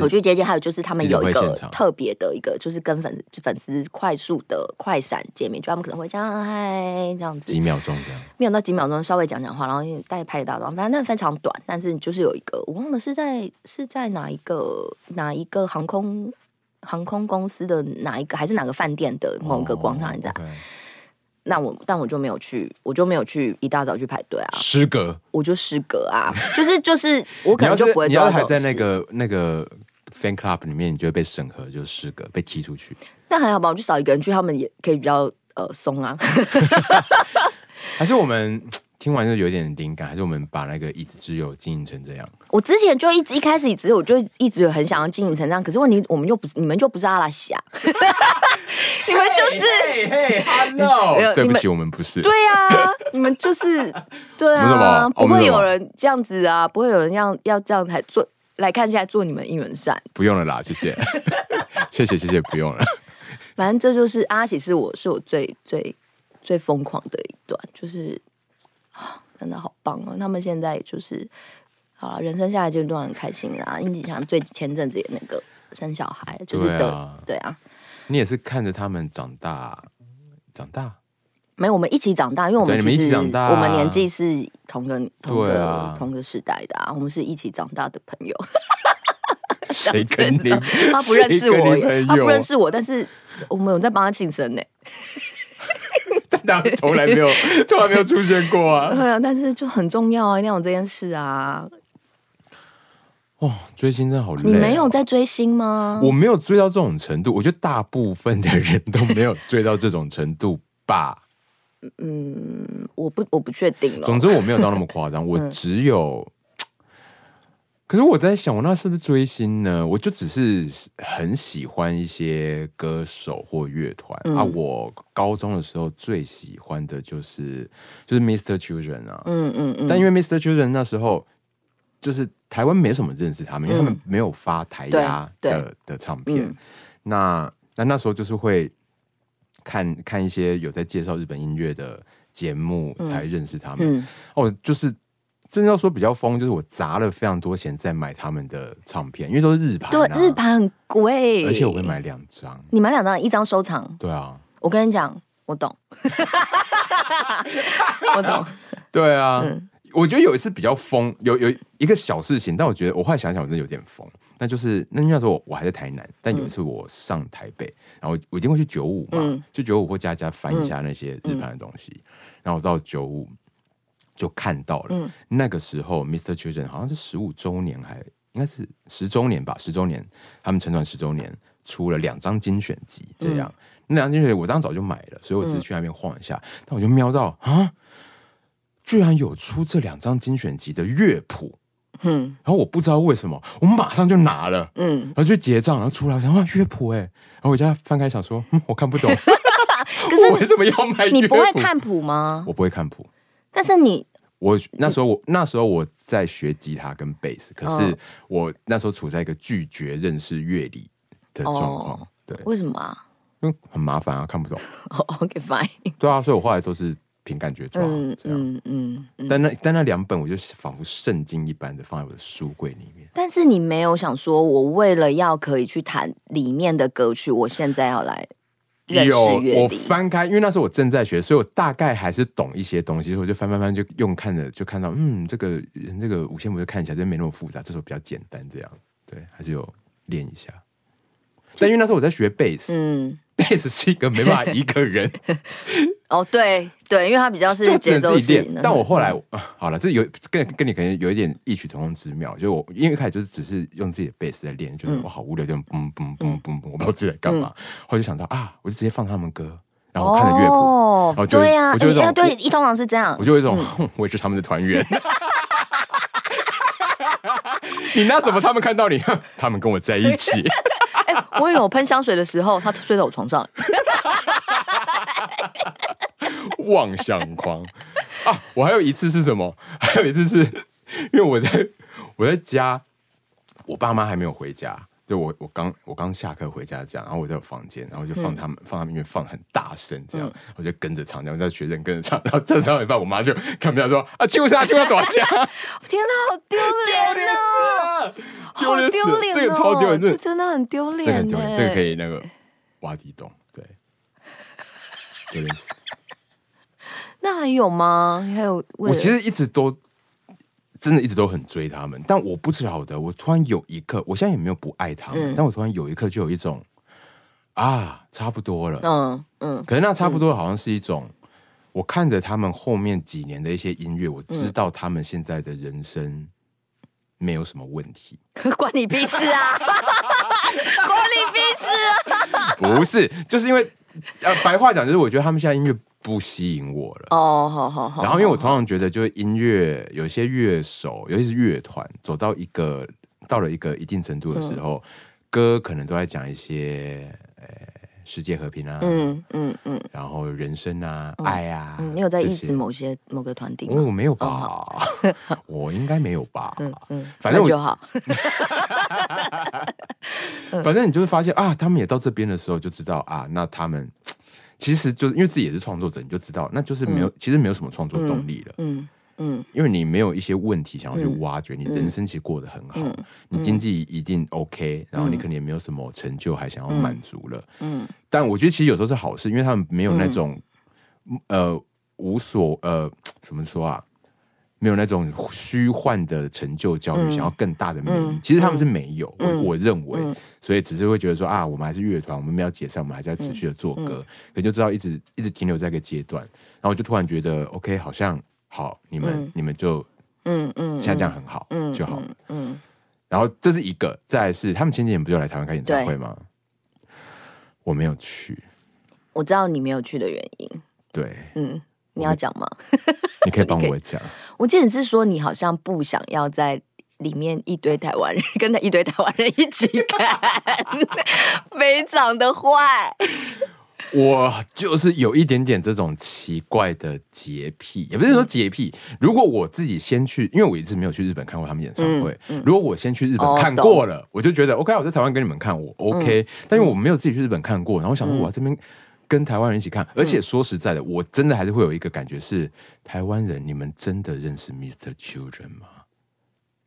[SPEAKER 2] 我去接机，还有就是他们有一个特别的一个，就是跟粉粉丝快速的快闪见面，就他们可能会这样嗨这样子，
[SPEAKER 1] 几秒钟这样，
[SPEAKER 2] 没有到几秒钟，稍微讲讲话，然后大概拍个大照，反正那非常短，但是就是有一个我忘了是在是在哪一个哪一个航空航空公司的哪一个还是哪个饭店的某一个广场在。Oh, okay. 那我但我就没有去，我就没有去一大早去排队啊，
[SPEAKER 1] 失格，
[SPEAKER 2] 我就失格啊，就是就是我可能就不会做。
[SPEAKER 1] 你要还在那个那个 fan club 里面，你就会被审核，就失格，被踢出去。
[SPEAKER 2] 那还好吧，我就少一个人去，他们也可以比较呃松啊。
[SPEAKER 1] 还是我们。听完就有点灵感，还是我们把那个椅子只有经营成这样？
[SPEAKER 2] 我之前就一直一开始椅子，我就一直有很想要经营成这样。可是问题，我们又不是你们就不是阿拉西啊，你们就是
[SPEAKER 1] 嘿，Hello，对不起，我们不是。
[SPEAKER 2] 对啊，你们就是 对啊，不会有人这样子啊，不会有人要要这样来做来看一下做你们应援扇。
[SPEAKER 1] 不用了啦，谢谢，谢谢谢谢，不用了。
[SPEAKER 2] 反正这就是阿喜，是我是我最最最疯狂的一段，就是。真的好棒哦！他们现在就是好了，人生下来就都很开心啦。殷景祥最前阵子也那个生小孩，就是的，对啊，对啊。
[SPEAKER 1] 你也是看着他们长大，长大？
[SPEAKER 2] 没有，我们一起长大，因为我们其实
[SPEAKER 1] 一起长大，
[SPEAKER 2] 我们年纪是同个同个、啊、同个时代的啊，我们是一起长大的朋友。
[SPEAKER 1] 谁跟你？
[SPEAKER 2] 他不认识我，他不认识我，但是我们有在帮他庆生呢。
[SPEAKER 1] 但他从来没有，从来没有出现过啊！
[SPEAKER 2] 对啊，但是就很重要啊，一定要有这件事啊！
[SPEAKER 1] 哦，追星真的好累啊。
[SPEAKER 2] 你没有在追星吗？
[SPEAKER 1] 我没有追到这种程度，我觉得大部分的人都没有追到这种程度吧。
[SPEAKER 2] 嗯，我不，我不确定了。
[SPEAKER 1] 总之，我没有到那么夸张，我只有。可是我在想，我那是不是追星呢？我就只是很喜欢一些歌手或乐团、嗯、啊。我高中的时候最喜欢的就是就是 Mr. Children 啊，嗯嗯嗯。但因为 Mr. Children 那时候就是台湾没什么认识他们，因为他们没有发台压的的唱片。嗯、那那那时候就是会看看一些有在介绍日本音乐的节目才认识他们。哦、就是。真的要说比较疯，就是我砸了非常多钱在买他们的唱片，因为都是日盘、啊，
[SPEAKER 2] 对，日盘很贵，
[SPEAKER 1] 而且我会买两张。
[SPEAKER 2] 你买两张，一张收藏。
[SPEAKER 1] 对啊，
[SPEAKER 2] 我跟你讲，我懂，我懂。
[SPEAKER 1] 对啊、嗯，我觉得有一次比较疯，有有一个小事情，但我觉得我后来想想，我真的有点疯。那就是那那时候我我还在台南，但有一次我上台北，嗯、然后我一定会去九五嘛，嗯、就九五或家家翻一下那些日盘的东西，嗯、然后到九五。就看到了，嗯、那个时候，Mr. Children 好像是十五周年，还应该是十周年吧，十周年，他们成团十周年出了两张精选集，这样，嗯、那两张精选集我当时早就买了，所以我只是去那边晃一下，嗯、但我就瞄到啊，居然有出这两张精选集的乐谱，嗯，然后我不知道为什么，我马上就拿了，嗯，然后就结账，然后出来，我想哇，乐谱哎，然后我家翻开想说，嗯，我看不懂，
[SPEAKER 2] 可是
[SPEAKER 1] 我为什么要买？
[SPEAKER 2] 你不会看谱吗？
[SPEAKER 1] 我不会看谱。
[SPEAKER 2] 但是你，
[SPEAKER 1] 我那时候我那时候我在学吉他跟贝斯，可是我那时候处在一个拒绝认识乐理的状况。对，
[SPEAKER 2] 为什么啊？
[SPEAKER 1] 因为很麻烦啊，看不懂。
[SPEAKER 2] OK fine。
[SPEAKER 1] 对啊，所以我后来都是凭感觉抓。嗯嗯嗯。但那但那两本，我就仿佛圣经一般的放在我的书柜里面。
[SPEAKER 2] 但是你没有想说，我为了要可以去弹里面的歌曲，我现在要来。
[SPEAKER 1] 有我翻开，因为那时候我正在学，所以我大概还是懂一些东西，所以我就翻翻翻，就用看着就看到，嗯，这个这个五线谱就看起来真没那么复杂，这首比较简单，这样对，还是有练一下。但因为那时候我在学贝斯，嗯，贝斯是一个没办法一个人。
[SPEAKER 2] 哦，对对，因为它比较是节奏型。
[SPEAKER 1] 但我后来、嗯、好了，这有跟跟你可能有一点异曲同工之妙。就我因为一开始就是只是用自己的贝斯在练，觉得我好无聊，就嘣嘣嘣嘣嘣，我不知道自己在干嘛。后来就想到啊，我就直接放他们歌，然后看着乐谱，
[SPEAKER 2] 哦、
[SPEAKER 1] 然后就
[SPEAKER 2] 对呀、啊，
[SPEAKER 1] 我就有一种、
[SPEAKER 2] 欸、对，一通常是这样，
[SPEAKER 1] 我就有一种，
[SPEAKER 2] 嗯、
[SPEAKER 1] 我也是他们的团员。你那什么？他们看到你，他们跟我在一起。
[SPEAKER 2] 哎、欸，我有喷香水的时候，他睡在我床上。
[SPEAKER 1] 妄想狂啊！我还有一次是什么？还有一次是因为我在我在家，我爸妈还没有回家。就我我刚我刚下课回家这样，然后我在我房间，然后就放他们、嗯、放他们音乐放很大声这样，嗯、我就跟着唱，然后在学生跟着唱，然后唱唱一半，我妈就看不下说啊，秋莎秋莎多香！天
[SPEAKER 2] 哪，好丢脸啊！好丢脸，
[SPEAKER 1] 这个超丢脸，这
[SPEAKER 2] 真的很丢脸，
[SPEAKER 1] 这个很丢脸，这个可以那个挖地洞，对。
[SPEAKER 2] 那还有吗？还有？
[SPEAKER 1] 我其实一直都。真的一直都很追他们，但我不晓得，我突然有一刻，我现在也没有不爱他们，嗯、但我突然有一刻就有一种啊，差不多了，嗯嗯，嗯可是那差不多好像是一种，嗯、我看着他们后面几年的一些音乐，我知道他们现在的人生没有什么问题，
[SPEAKER 2] 关你屁事啊，关你屁事啊，
[SPEAKER 1] 不是，就是因为呃，白话讲就是，我觉得他们现在音乐。不吸引我了
[SPEAKER 2] 哦，好好好。
[SPEAKER 1] 然后，因为我通常觉得，就是音乐有些乐手，尤其是乐团，走到一个到了一个一定程度的时候，歌可能都在讲一些呃世界和平啊，嗯嗯嗯，然后人生啊，爱啊。
[SPEAKER 2] 你有在抑制某些某个团体吗？
[SPEAKER 1] 我没有吧，我应该没有吧。嗯嗯，反
[SPEAKER 2] 正就好。
[SPEAKER 1] 反正你就是发现啊，他们也到这边的时候，就知道啊，那他们。其实就是因为自己也是创作者，你就知道，那就是没有，嗯、其实没有什么创作动力了。嗯嗯，嗯因为你没有一些问题想要去挖掘，嗯、你人生其实过得很好，嗯、你经济一定 OK，、嗯、然后你可能也没有什么成就，还想要满足了。嗯，嗯。但我觉得其实有时候是好事，因为他们没有那种、嗯、呃无所呃怎么说啊。没有那种虚幻的成就焦虑，嗯、想要更大的名誉，嗯、其实他们是没有。嗯、我我认为，嗯、所以只是会觉得说啊，我们还是乐团，我们没有解散，我们还是要持续的做歌，可就知道一直一直停留在一个阶段。然后我就突然觉得，OK，好像好，你们、嗯、你们就嗯嗯，现在这样很好，嗯就好了。嗯，然后这是一个，再来是他们前几年不就来台湾开演唱会吗？我没有去，
[SPEAKER 2] 我知道你没有去的原因。
[SPEAKER 1] 对，
[SPEAKER 2] 嗯。你要讲吗？
[SPEAKER 1] 你可以帮我 讲。
[SPEAKER 2] 我记得你是说你好像不想要在里面一堆台湾人跟着一堆台湾人一起看，非常的坏。
[SPEAKER 1] 我就是有一点点这种奇怪的洁癖，也不是说洁癖。如果我自己先去，因为我一直没有去日本看过他们演唱会。嗯嗯、如果我先去日本看过了，哦、我就觉得 OK，我在台湾跟你们看我 OK。嗯、但因为我没有自己去日本看过，然后我想说我这边。跟台湾人一起看，而且说实在的，嗯、我真的还是会有一个感觉是，台湾人，你们真的认识 Mr. Children 吗？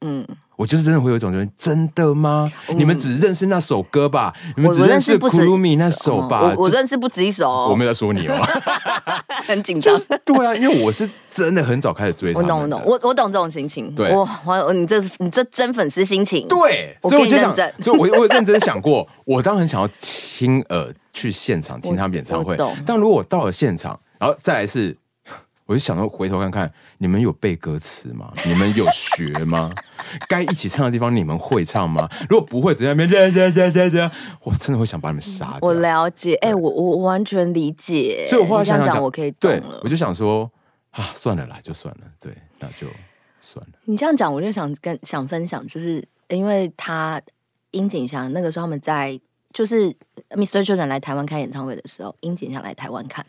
[SPEAKER 1] 嗯，我就是真的会有一种觉得，真的吗？嗯、你们只认识那首歌吧？你们只认识 Kurumi 那首吧？
[SPEAKER 2] 我我认识不止一首，
[SPEAKER 1] 我没有在说你哦，
[SPEAKER 2] 很紧张。
[SPEAKER 1] 对啊，因为我是真的很早开始追
[SPEAKER 2] 我懂我懂，我我懂这种心情。
[SPEAKER 1] 对，
[SPEAKER 2] 我我你这是你这真粉丝心情。
[SPEAKER 1] 对，所以我就想，所以我我认真 想过，我当然很想要亲耳。去现场听他们演唱会，但如果我到了现场，然后再来是，我就想到回头看看，你们有背歌词吗？你们有学吗？该一起唱的地方你们会唱吗？如果不会，在那边这样这样这样这样，我真的会想把你们杀掉。
[SPEAKER 2] 我了解，哎、欸，我我完全理解。
[SPEAKER 1] 所以我后来想想，
[SPEAKER 2] 我可以懂了。
[SPEAKER 1] 对，我就想说啊，算了啦，就算了，对，那就算了。
[SPEAKER 2] 你这样讲，我就想跟想分享，就是因为他殷景祥那个时候他们在。就是 Mr. Children 来台湾开演唱会的时候，殷景祥来台湾看，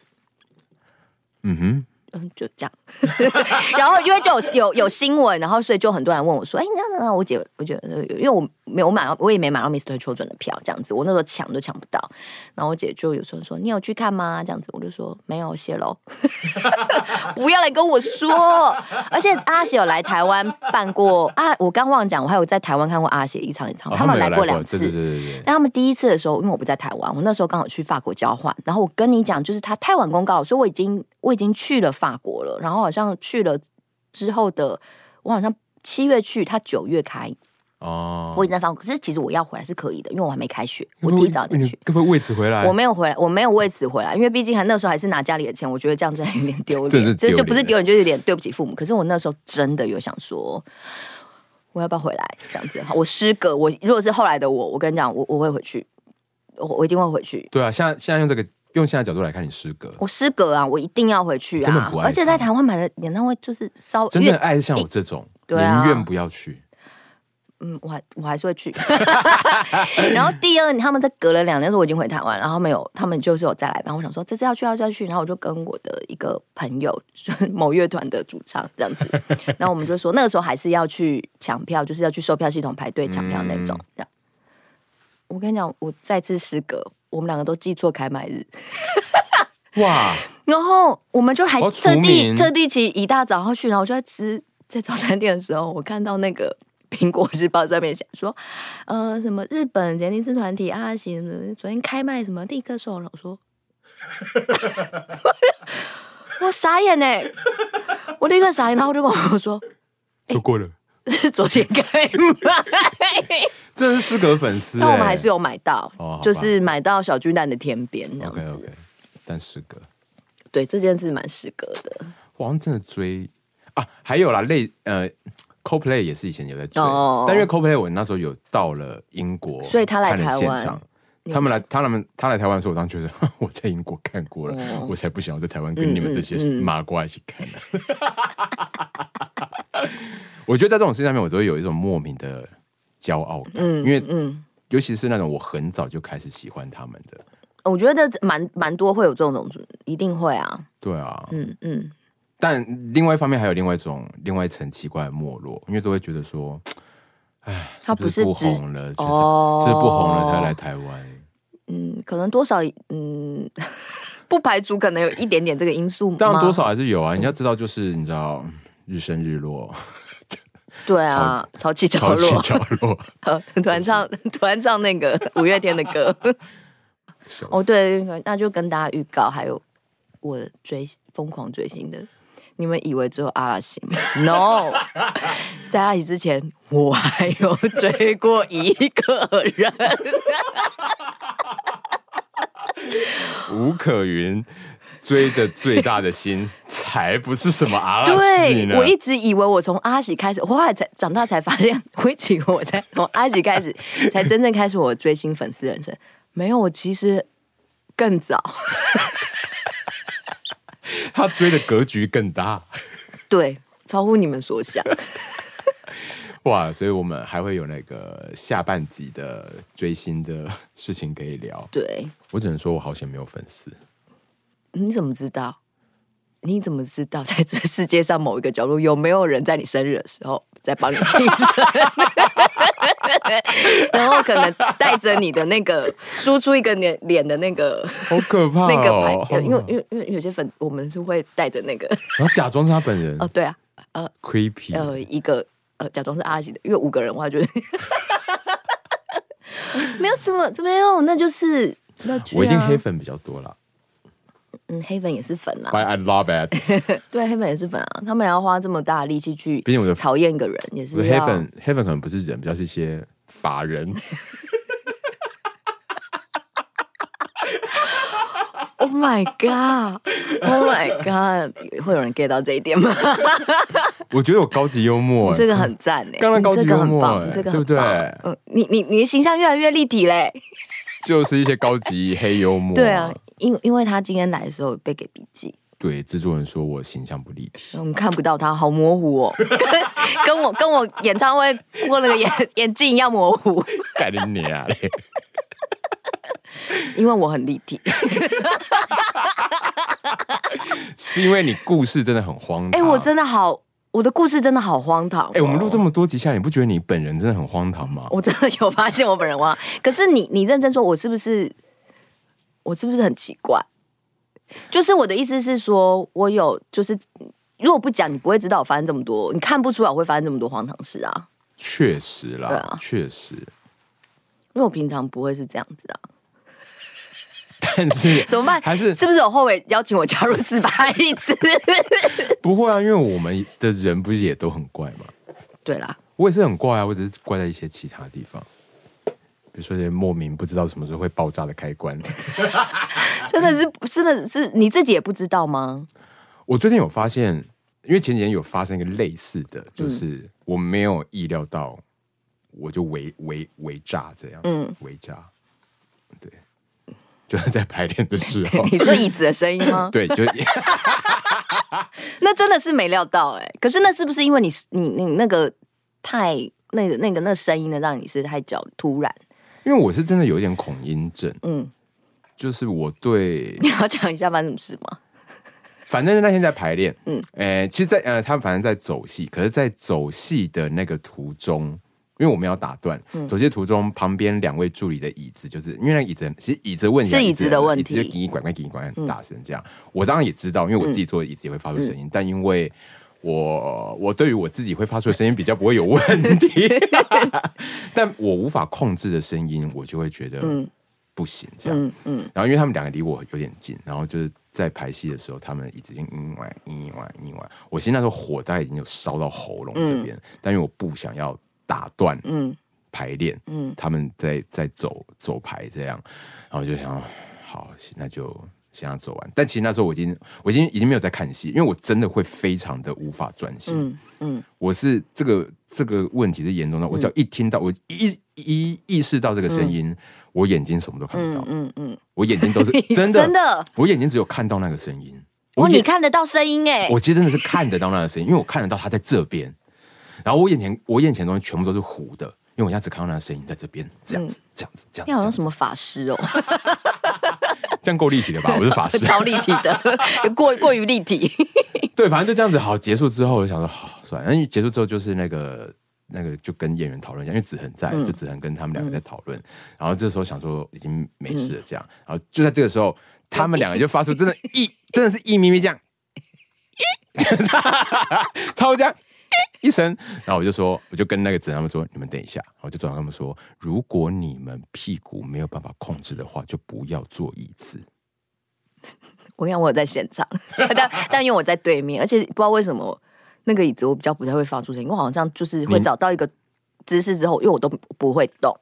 [SPEAKER 2] 嗯哼。嗯，就这样。然后因为就有有有新闻，然后所以就很多人问我说：“哎，那那我姐，我觉得，因为我没有买到，我也没买到 Mr. Children 的票，这样子，我那时候抢都抢不到。然后我姐就有时候说：你有去看吗？这样子，我就说没有，谢喽。不要来跟我说。而且阿喜有来台湾办过啊，我刚忘讲，我还有在台湾看过阿喜一场演唱会，他们来过两次。对对对对。但他们第一次的时候，因为我不在台湾，我那时候刚好去法国交换。然后我跟你讲，就是他太晚公告了，所以我已经我已经去了。法国了，然后好像去了之后的，我好像七月去，他九月开哦。我已经在法国，可是其实我要回来是可以的，因为我还没开学，我提早点去。
[SPEAKER 1] 可不可以为此回来？
[SPEAKER 2] 我没有回来，我没有为此回来，因为毕竟还那时候还是拿家里的钱，我觉得这样子还有点丢脸，这就不是丢脸，就是有点对不起父母。可是我那时候真的有想说，我要不要回来？这样子，我失格，我如果是后来的我，我跟你讲，我我会回去，我我一定会回去。
[SPEAKER 1] 对啊，现在现在用这个。用现在角度来看，你失格。
[SPEAKER 2] 我失格啊！我一定要回去啊！而且在台湾买的演唱会就是稍
[SPEAKER 1] 真的爱像我这种，宁愿、啊、不要去。
[SPEAKER 2] 嗯，我还我还是会去。然后第二，他们在隔了两年的时候，我已经回台湾，然后没有，他们就是有再来班。我想说这次要去，要再去。然后我就跟我的一个朋友，某乐团的主唱这样子。然后我们就说，那个时候还是要去抢票，就是要去售票系统排队抢票那种。这样，我跟你讲，我再次失格，我们两个都记错开卖日。哇！然后我们就还特地特地起一大早上去，然后我就在吃在早餐店的时候，我看到那个。苹果日报上面写说，呃，什么日本杰尼斯团体阿拉西什么昨天开卖什么立刻售了，我说，我傻眼呢，我立刻傻眼，然后我就跟我说，
[SPEAKER 1] 错过了，
[SPEAKER 2] 是 昨天开卖，
[SPEAKER 1] 这是失格粉丝，
[SPEAKER 2] 但我们还是有买到，哦、就是买到小巨蛋的天边这样子。
[SPEAKER 1] Okay, okay, 但失格，
[SPEAKER 2] 对这件事蛮失格的，
[SPEAKER 1] 我好像真的追。啊，还有啦，类呃。Coldplay 也是以前有在追，oh. 但因为 Coldplay 我那时候有到了英国，
[SPEAKER 2] 所以他来台湾，
[SPEAKER 1] 他们来，他们他来台湾的时候，我当时觉得 我在英国看过了，oh. 我才不想要在台湾跟你们这些麻瓜一起看呢。我觉得在这种事情上面，我都会有一种莫名的骄傲感，嗯、因为嗯，尤其是那种我很早就开始喜欢他们的，
[SPEAKER 2] 我觉得蛮蛮多会有这种，一定会啊，
[SPEAKER 1] 对啊，嗯嗯。但另外一方面，还有另外一种、另外一层奇怪的没落，因为都会觉得说，哎，他不是不红了，是哦，是不红了才来台湾。
[SPEAKER 2] 嗯，可能多少，嗯，不排除可能有一点点这个因素。
[SPEAKER 1] 当然，多少还是有啊。你要知道，就是你知道，日升日落。
[SPEAKER 2] 对啊，潮起潮落，潮起潮落。突然唱，突然唱那个五月天的歌。哦，对，那就跟大家预告，还有我追疯狂追星的。你们以为只有阿拉西？No，在阿拉西之前，我还有追过一个人。
[SPEAKER 1] 吴可云追的最大的星，才不是什么阿拉西呢。
[SPEAKER 2] 对，我一直以为我从阿拉西开始，我后来才长大才发现，我以为我才从阿拉西开始，才真正开始我追星粉丝人生。没有，我其实更早。
[SPEAKER 1] 他追的格局更大，
[SPEAKER 2] 对，超乎你们所想。
[SPEAKER 1] 哇，所以我们还会有那个下半集的追星的事情可以聊。
[SPEAKER 2] 对，
[SPEAKER 1] 我只能说我好险没有粉丝。
[SPEAKER 2] 你怎么知道？你怎么知道在这世界上某一个角落有没有人在你生日的时候在帮你庆生？然后可能带着你的那个输出一个脸脸的那个，
[SPEAKER 1] 好可怕、哦、
[SPEAKER 2] 那个牌，因为因为因为有些粉丝我们是会带着那个，
[SPEAKER 1] 然后假装是他本人。
[SPEAKER 2] 哦，对啊，呃
[SPEAKER 1] ，creepy，
[SPEAKER 2] 呃，一个呃，假装是阿吉的，因为五个人的话就，觉得 没有什么，没有，那就是那、啊、
[SPEAKER 1] 我一定黑粉比较多了。
[SPEAKER 2] 嗯，黑粉也是粉啊。
[SPEAKER 1] Why I love it。
[SPEAKER 2] 对，黑粉也是粉啊。他们也要花这么大的力气去，毕竟我的讨厌一个人也是。
[SPEAKER 1] 黑粉，黑粉可能不是人，比较是一些法人。
[SPEAKER 2] Oh my god！Oh my god！会有人 get 到这一点吗？
[SPEAKER 1] 我觉得有高级幽默，
[SPEAKER 2] 这个很赞哎，
[SPEAKER 1] 刚刚高级幽默，
[SPEAKER 2] 这个
[SPEAKER 1] 对不对？
[SPEAKER 2] 嗯，你你你的形象越来越立体嘞。
[SPEAKER 1] 就是一些高级黑幽默。
[SPEAKER 2] 对啊。因因为他今天来的时候被给笔记，
[SPEAKER 1] 对制作人说我形象不立体，
[SPEAKER 2] 我们看不到他，好模糊哦，跟跟我跟我演唱会过那个眼眼镜一样模糊，
[SPEAKER 1] 改了你啊嘞，
[SPEAKER 2] 因为我很立体，
[SPEAKER 1] 是因为你故事真的很荒唐，哎，
[SPEAKER 2] 我真的好，我的故事真的好荒唐，
[SPEAKER 1] 哎，我们录这么多集下来，你不觉得你本人真的很荒唐吗？
[SPEAKER 2] 我真的有发现我本人荒唐，可是你你认真说，我是不是？我是不是很奇怪？就是我的意思是说，我有就是，如果不讲，你不会知道我发生这么多，你看不出来我会发生这么多荒唐事啊。
[SPEAKER 1] 确实啦，确实，
[SPEAKER 2] 因为我平常不会是这样子啊。
[SPEAKER 1] 但是
[SPEAKER 2] 怎么办？
[SPEAKER 1] 还是
[SPEAKER 2] 是不是有后悔邀请我加入自拍一次？
[SPEAKER 1] 不会啊，因为我们的人不是也都很怪吗？
[SPEAKER 2] 对啦，
[SPEAKER 1] 我也是很怪啊，我只是怪在一些其他地方。比如说，些莫名不知道什么时候会爆炸的开关，
[SPEAKER 2] 真的是，真的是你自己也不知道吗？
[SPEAKER 1] 我最近有发现，因为前几天有发生一个类似的，就是我没有意料到，我就围围围炸这样，嗯，围炸，对，就是在排练的时候。
[SPEAKER 2] 你说椅子的声音吗？
[SPEAKER 1] 对，就是。
[SPEAKER 2] 那真的是没料到哎、欸，可是那是不是因为你你你那个太那个那个那声音呢，让你是太较突然？
[SPEAKER 1] 因为我是真的有一点恐音症，嗯，就是我对
[SPEAKER 2] 你要讲一下发生什么事吗？
[SPEAKER 1] 反正那天在排练，嗯，哎、欸，其实在，在呃，他们反正在走戏，可是，在走戏的那个途中。因为我们要打断，走些途中旁边两位助理的椅子，就是因为那个椅子，其实椅子问题是
[SPEAKER 2] 椅子的问题，
[SPEAKER 1] 椅子就给你拐拐给你拐很大声这样。我当然也知道，因为我自己坐的椅子也会发出声音，但因为我我对于我自己会发出的声音比较不会有问题，但我无法控制的声音，我就会觉得不行这样。嗯，然后因为他们两个离我有点近，然后就是在排戏的时候，他们椅子已经嘤嘤歪嘤嘤歪我现在那时候火大概已经有烧到喉咙这边，但因为我不想要。打断，嗯，排练，嗯，他们在在走走排这样，然后就想，好，那就先要走完。但其实那时候我已经，我已经已经没有在看戏，因为我真的会非常的无法专心，嗯嗯，我是这个这个问题是严重到，我只要一听到，我一一意识到这个声音，我眼睛什么都看不到，嗯嗯，我眼睛都是 真的真的，我眼睛只有看到那个声音，
[SPEAKER 2] 哦，你看得到声音哎，
[SPEAKER 1] 我其实真的是看得到那个声音，因为我看得到他在这边。然后我眼前，我眼前的东西全部都是糊的，因为我现在只看到那个声音在这边，这样子，这样子，这样子。
[SPEAKER 2] 你好像什么法师哦？
[SPEAKER 1] 这样够立体的吧？我是法师，
[SPEAKER 2] 超立体的，过过于立体。
[SPEAKER 1] 对，反正就这样子。好，结束之后，我就想说，好，算了。因为结束之后就是那个那个，就跟演员讨论一下，因为子恒在，就子恒跟他们两个在讨论。然后这时候想说，已经没事了，这样。然后就在这个时候，他们两个就发出真的，一真的是一咪咪这样，超这样。一声，然后我就说，我就跟那个子他们说，你们等一下，我就转跟他们说，如果你们屁股没有办法控制的话，就不要坐椅子。
[SPEAKER 2] 我讲我有在现场，但但因为我在对面，而且不知道为什么那个椅子我比较不太会发出声音，我好像就是会找到一个姿势之后，因为我都不会动，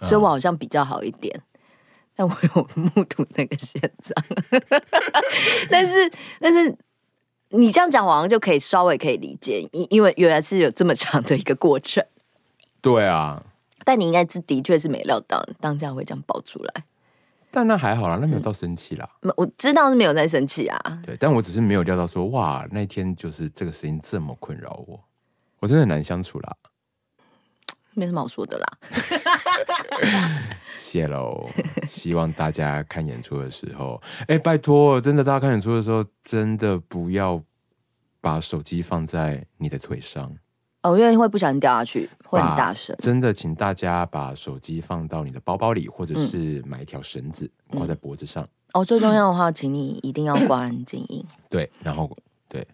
[SPEAKER 2] 所以我好像比较好一点。但我有目睹那个现场，但是但是。你这样讲，好像就可以稍微可以理解，因因为原来是有这么长的一个过程。
[SPEAKER 1] 对啊，
[SPEAKER 2] 但你应该是的确是没料到当下会这样爆出来。
[SPEAKER 1] 但那还好啦，那没有到生气啦。
[SPEAKER 2] 嗯，我知道是没有在生气啊。
[SPEAKER 1] 对，但我只是没有料到说，哇，那天就是这个事情这么困扰我，我真的很难相处啦。
[SPEAKER 2] 没什么好说的啦。
[SPEAKER 1] 谢喽，希望大家看演出的时候，哎、欸，拜托，真的，大家看演出的时候，真的不要把手机放在你的腿上
[SPEAKER 2] 哦，因为会不小心掉下去，会很大声。
[SPEAKER 1] 真的，请大家把手机放到你的包包里，或者是买一条绳子挂在脖子上。
[SPEAKER 2] 嗯、哦，最重要的话，请你一定要关静音。
[SPEAKER 1] 对，然后对，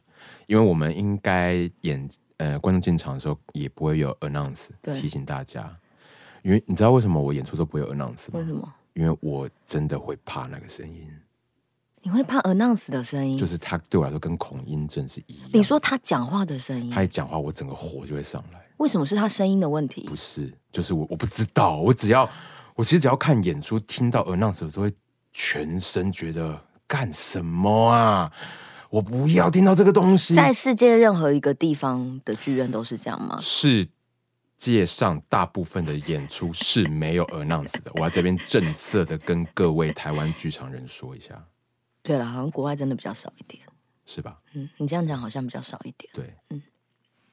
[SPEAKER 1] 因为我们应该演。呃，观众进场的时候也不会有 announce 提醒大家，因为你知道为什么我演出都不会有 announce 吗？
[SPEAKER 2] 为什么？
[SPEAKER 1] 因为我真的会怕那个声音。
[SPEAKER 2] 你会怕 announce 的声音？
[SPEAKER 1] 就是他对我来说跟恐音症是一样。
[SPEAKER 2] 你说他讲话的声音？
[SPEAKER 1] 他一讲话，我整个火就会上来。
[SPEAKER 2] 为什么是他声音的问题？
[SPEAKER 1] 不是，就是我我不知道。我只要我其实只要看演出，听到 announce 我都会全身觉得干什么啊？我不要听到这个东西。
[SPEAKER 2] 在世界任何一个地方的剧院都是这样吗？
[SPEAKER 1] 世界上大部分的演出是没有 announce 的。我在这边正色的跟各位台湾剧场人说一下。
[SPEAKER 2] 对了，好像国外真的比较少一点，
[SPEAKER 1] 是吧？
[SPEAKER 2] 嗯，你这样讲好像比较少一点。
[SPEAKER 1] 对，嗯，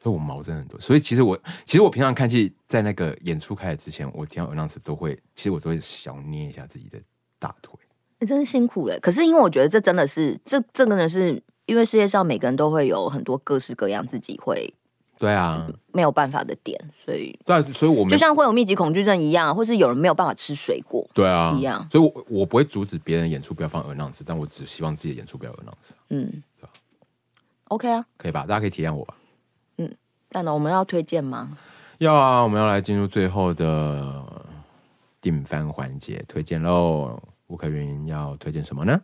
[SPEAKER 1] 所以我毛真的很多。所以其实我，其实我平常看戏，在那个演出开始之前，我听到 announce 都会，其实我都会小捏一下自己的大腿。
[SPEAKER 2] 你、欸、真是辛苦了。可是因为我觉得这真的是，这这个呢是因为世界上每个人都会有很多各式各样自己会，
[SPEAKER 1] 对啊，
[SPEAKER 2] 没有办法的点，所以
[SPEAKER 1] 对、啊，所以我们
[SPEAKER 2] 就像会有密集恐惧症一样，或是有人没有办法吃水果，
[SPEAKER 1] 对啊，
[SPEAKER 2] 一样。
[SPEAKER 1] 所以我我不会阻止别人演出不要放 announce，但我只希望自己的演出不要 announce。
[SPEAKER 2] 嗯，对吧？OK 啊，
[SPEAKER 1] 可以吧？大家可以体谅我吧。
[SPEAKER 2] 嗯，但呢，我们要推荐吗？
[SPEAKER 1] 要啊，我们要来进入最后的定番环节，推荐喽。吴可云要推荐什么呢？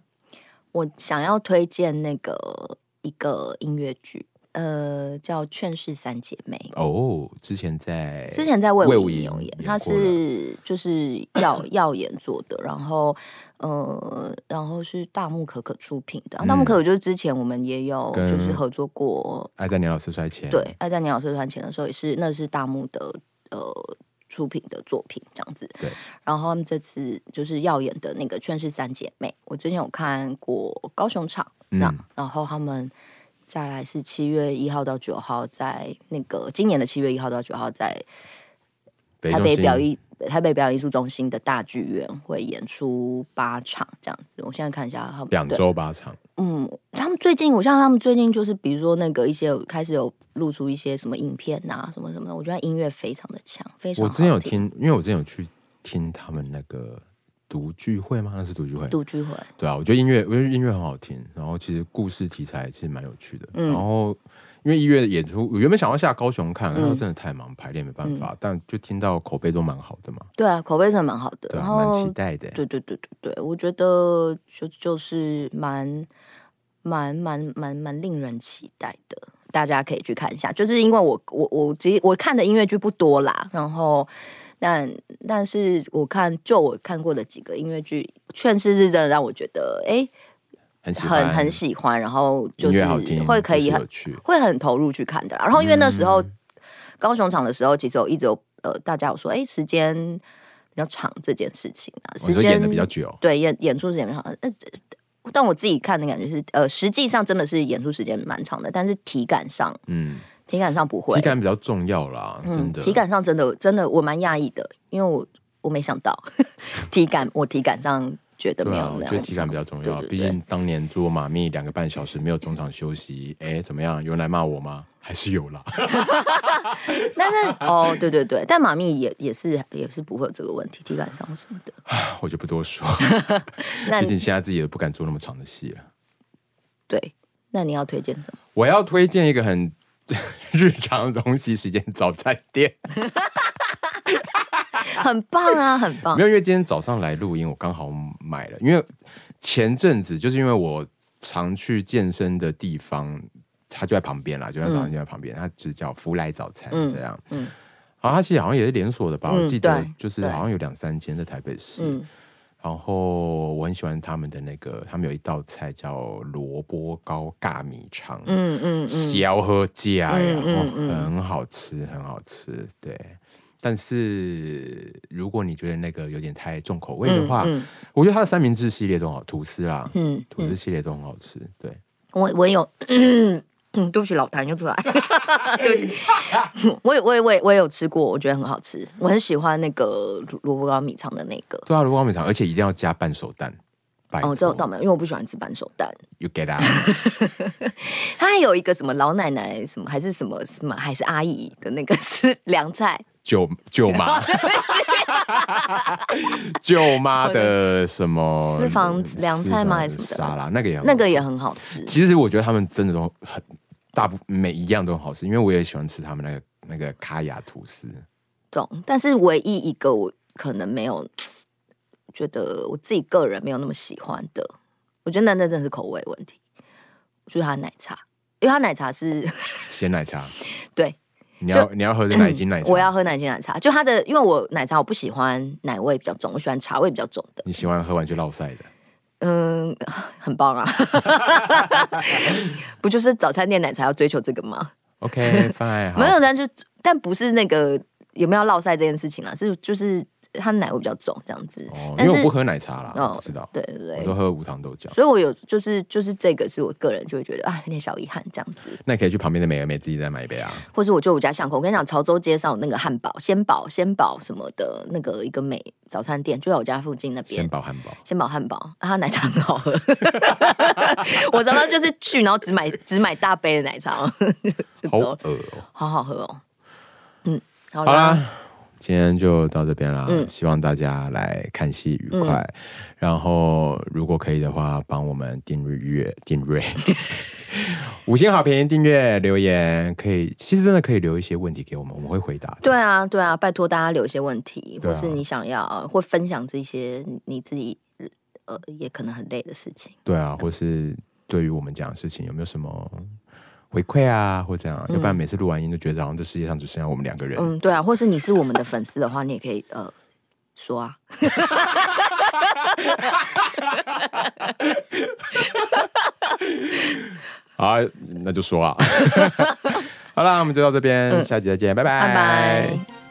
[SPEAKER 2] 我想要推荐那个一个音乐剧，呃，叫《劝世三姐妹》。
[SPEAKER 1] 哦，之前在
[SPEAKER 2] 之前在魏武营有演，他是就是耀耀演做的，然后呃，然后是大木可可出品的。嗯、大木可可就是之前我们也有就是合作过，《
[SPEAKER 1] 爱在年老师摔前》。
[SPEAKER 2] 对，《爱在年老师摔前》的时候也是，那是大木的呃。出品的作品这样子。
[SPEAKER 1] 对。
[SPEAKER 2] 然后他们这次就是要演的那个《劝世三姐妹》，我之前有看过高雄场，嗯、然后他们再来是七月一号到九号，在那个今年的七月一号到九号在台北表演。台北表演艺术中心的大剧院会演出八场这样子，我现在看一下他们
[SPEAKER 1] 两周八场。
[SPEAKER 2] 嗯，他们最近，我像他们最近就是，比如说那个一些开始有露出一些什么影片啊，什么什么的，我觉得音乐非常的强，非常。
[SPEAKER 1] 我之前有听，因为我之前有去听他们那个读聚会吗？那是读聚会。
[SPEAKER 2] 读聚会。
[SPEAKER 1] 对啊，我觉得音乐，我觉得音乐很好听，然后其实故事题材其实蛮有趣的，嗯、然后。因为一月的演出，我原本想要下高雄看，然后真的太忙，排练没办法。嗯、但就听到口碑都蛮好的嘛。对啊，
[SPEAKER 2] 口碑真的蛮好的，
[SPEAKER 1] 对啊、
[SPEAKER 2] 然后
[SPEAKER 1] 蛮期待的。
[SPEAKER 2] 对对对对对，我觉得就就是蛮蛮蛮蛮蛮令人期待的，大家可以去看一下。就是因为我我我其实我看的音乐剧不多啦，然后但但是我看就我看过的几个音乐剧，《劝世是》真的让我觉得哎。诶
[SPEAKER 1] 很
[SPEAKER 2] 很很喜欢，然后就是会可以很会很投入去看的。然后因为那时候、嗯、高雄场的时候，其实我一直有呃，大家有说，哎，时间比较长这件事情啊，时间
[SPEAKER 1] 演的比较久，
[SPEAKER 2] 对，演演出时间比较长。呃，但我自己看的感觉是，呃，实际上真的是演出时间蛮长的，但是体感上，嗯，体感上不会，
[SPEAKER 1] 体感比较重要啦，真的，
[SPEAKER 2] 嗯、体感上真的真的我蛮讶异的，因为我我没想到 体感，我体感上。觉得没有，
[SPEAKER 1] 我觉得体感比较重要。毕竟当年做马密两个半小时没有中场休息，哎，怎么样？有人来骂我吗？还是有啦。
[SPEAKER 2] 但是哦，对对对，但马密也也是也是不会有这个问题，体感上什么的，
[SPEAKER 1] 我就不多说。毕竟现在自己也不敢做那么长的戏了。
[SPEAKER 2] 对，那你要推荐什么？
[SPEAKER 1] 我要推荐一个很日常的东西，时间早餐店。
[SPEAKER 2] 很棒啊，很棒！
[SPEAKER 1] 没有，因为今天早上来录音，我刚好买了。因为前阵子就是因为我常去健身的地方，它就在旁边啦，就在早上就在旁边，它只叫福来早餐这样。嗯，然后它其实好像也是连锁的吧？我记得就是好像有两三间在台北市。然后我很喜欢他们的那个，他们有一道菜叫萝卜糕尬米肠，嗯嗯，小和家呀，很好吃，很好吃，对。但是如果你觉得那个有点太重口味的话，嗯嗯、我觉得它的三明治系列都好，吐司啦，嗯，吐司系列都很好吃。对，
[SPEAKER 2] 我我有，嗯，对不起，老谭又出来，对不起，我也我也我也我也有吃过，我觉得很好吃，我很喜欢那个萝卜糕米肠的那个，
[SPEAKER 1] 对啊，萝卜糕米肠，而且一定要加半熟蛋。
[SPEAKER 2] 哦，这我倒没有，因为我不喜欢吃半熟蛋。
[SPEAKER 1] You get out？
[SPEAKER 2] 他还有一个什么老奶奶什么还是什么什么还是阿姨的那个是 凉菜。
[SPEAKER 1] 舅舅妈，舅妈的什么
[SPEAKER 2] 私房凉菜吗？还是什么的
[SPEAKER 1] 沙拉？那个也
[SPEAKER 2] 那个也很好吃。
[SPEAKER 1] 其实我觉得他们真的都很大部每一样都很好吃，因为我也喜欢吃他们那个那个卡雅吐司。
[SPEAKER 2] 懂，但是唯一一个我可能没有觉得我自己个人没有那么喜欢的，我觉得那那真的是口味问题。就是他的奶茶，因为他奶茶是
[SPEAKER 1] 鲜奶茶，
[SPEAKER 2] 对。
[SPEAKER 1] 你要你要喝的奶精奶茶，
[SPEAKER 2] 我要喝奶精奶茶。就它的，因为我奶茶我不喜欢奶味比较重，我喜欢茶味比较重的。
[SPEAKER 1] 你喜欢喝完就落晒的？
[SPEAKER 2] 嗯，很棒啊！不就是早餐店奶茶要追求这个吗
[SPEAKER 1] ？OK fine，
[SPEAKER 2] 没有，但就但不是那个有没有落晒这件事情啊，是就是。它奶味比较重，这样子。
[SPEAKER 1] 哦，因为我不喝奶茶啦，哦，知道。
[SPEAKER 2] 对对对，
[SPEAKER 1] 我都喝无糖豆浆。
[SPEAKER 2] 所以我有就是就是这个是我个人就会觉得啊，有点小遗憾这样子。
[SPEAKER 1] 那你可以去旁边的美而美自己再买一杯啊。
[SPEAKER 2] 或是我就我家巷口，我跟你讲，潮州街上有那个汉堡、鲜宝、鲜宝什么的那个一个美早餐店，就在我家附近那边。
[SPEAKER 1] 鲜宝汉堡，
[SPEAKER 2] 鲜宝汉堡，它奶茶很好喝。我常常就是去，然后只买只买大杯的奶茶。好饿哦，好好喝哦。嗯，好啦。
[SPEAKER 1] 今天就到这边啦，嗯、希望大家来看戏愉快。嗯、然后如果可以的话，帮我们订阅订阅，五星好评，订阅留言可以。其实真的可以留一些问题给我们，我们会回答。
[SPEAKER 2] 对啊，对啊，拜托大家留一些问题，或是你想要或分享这些你自己呃也可能很累的事情。
[SPEAKER 1] 对啊，或是对于我们讲的事情有没有什么？回馈啊，或这样，要不然每次录完音都觉得好像这世界上只剩下我们两个人。
[SPEAKER 2] 嗯，对啊，或是你是我们的粉丝的话，你也可以呃说啊。
[SPEAKER 1] 好，那就说啊。好了，我们就到这边，嗯、下集再见，拜拜。拜拜。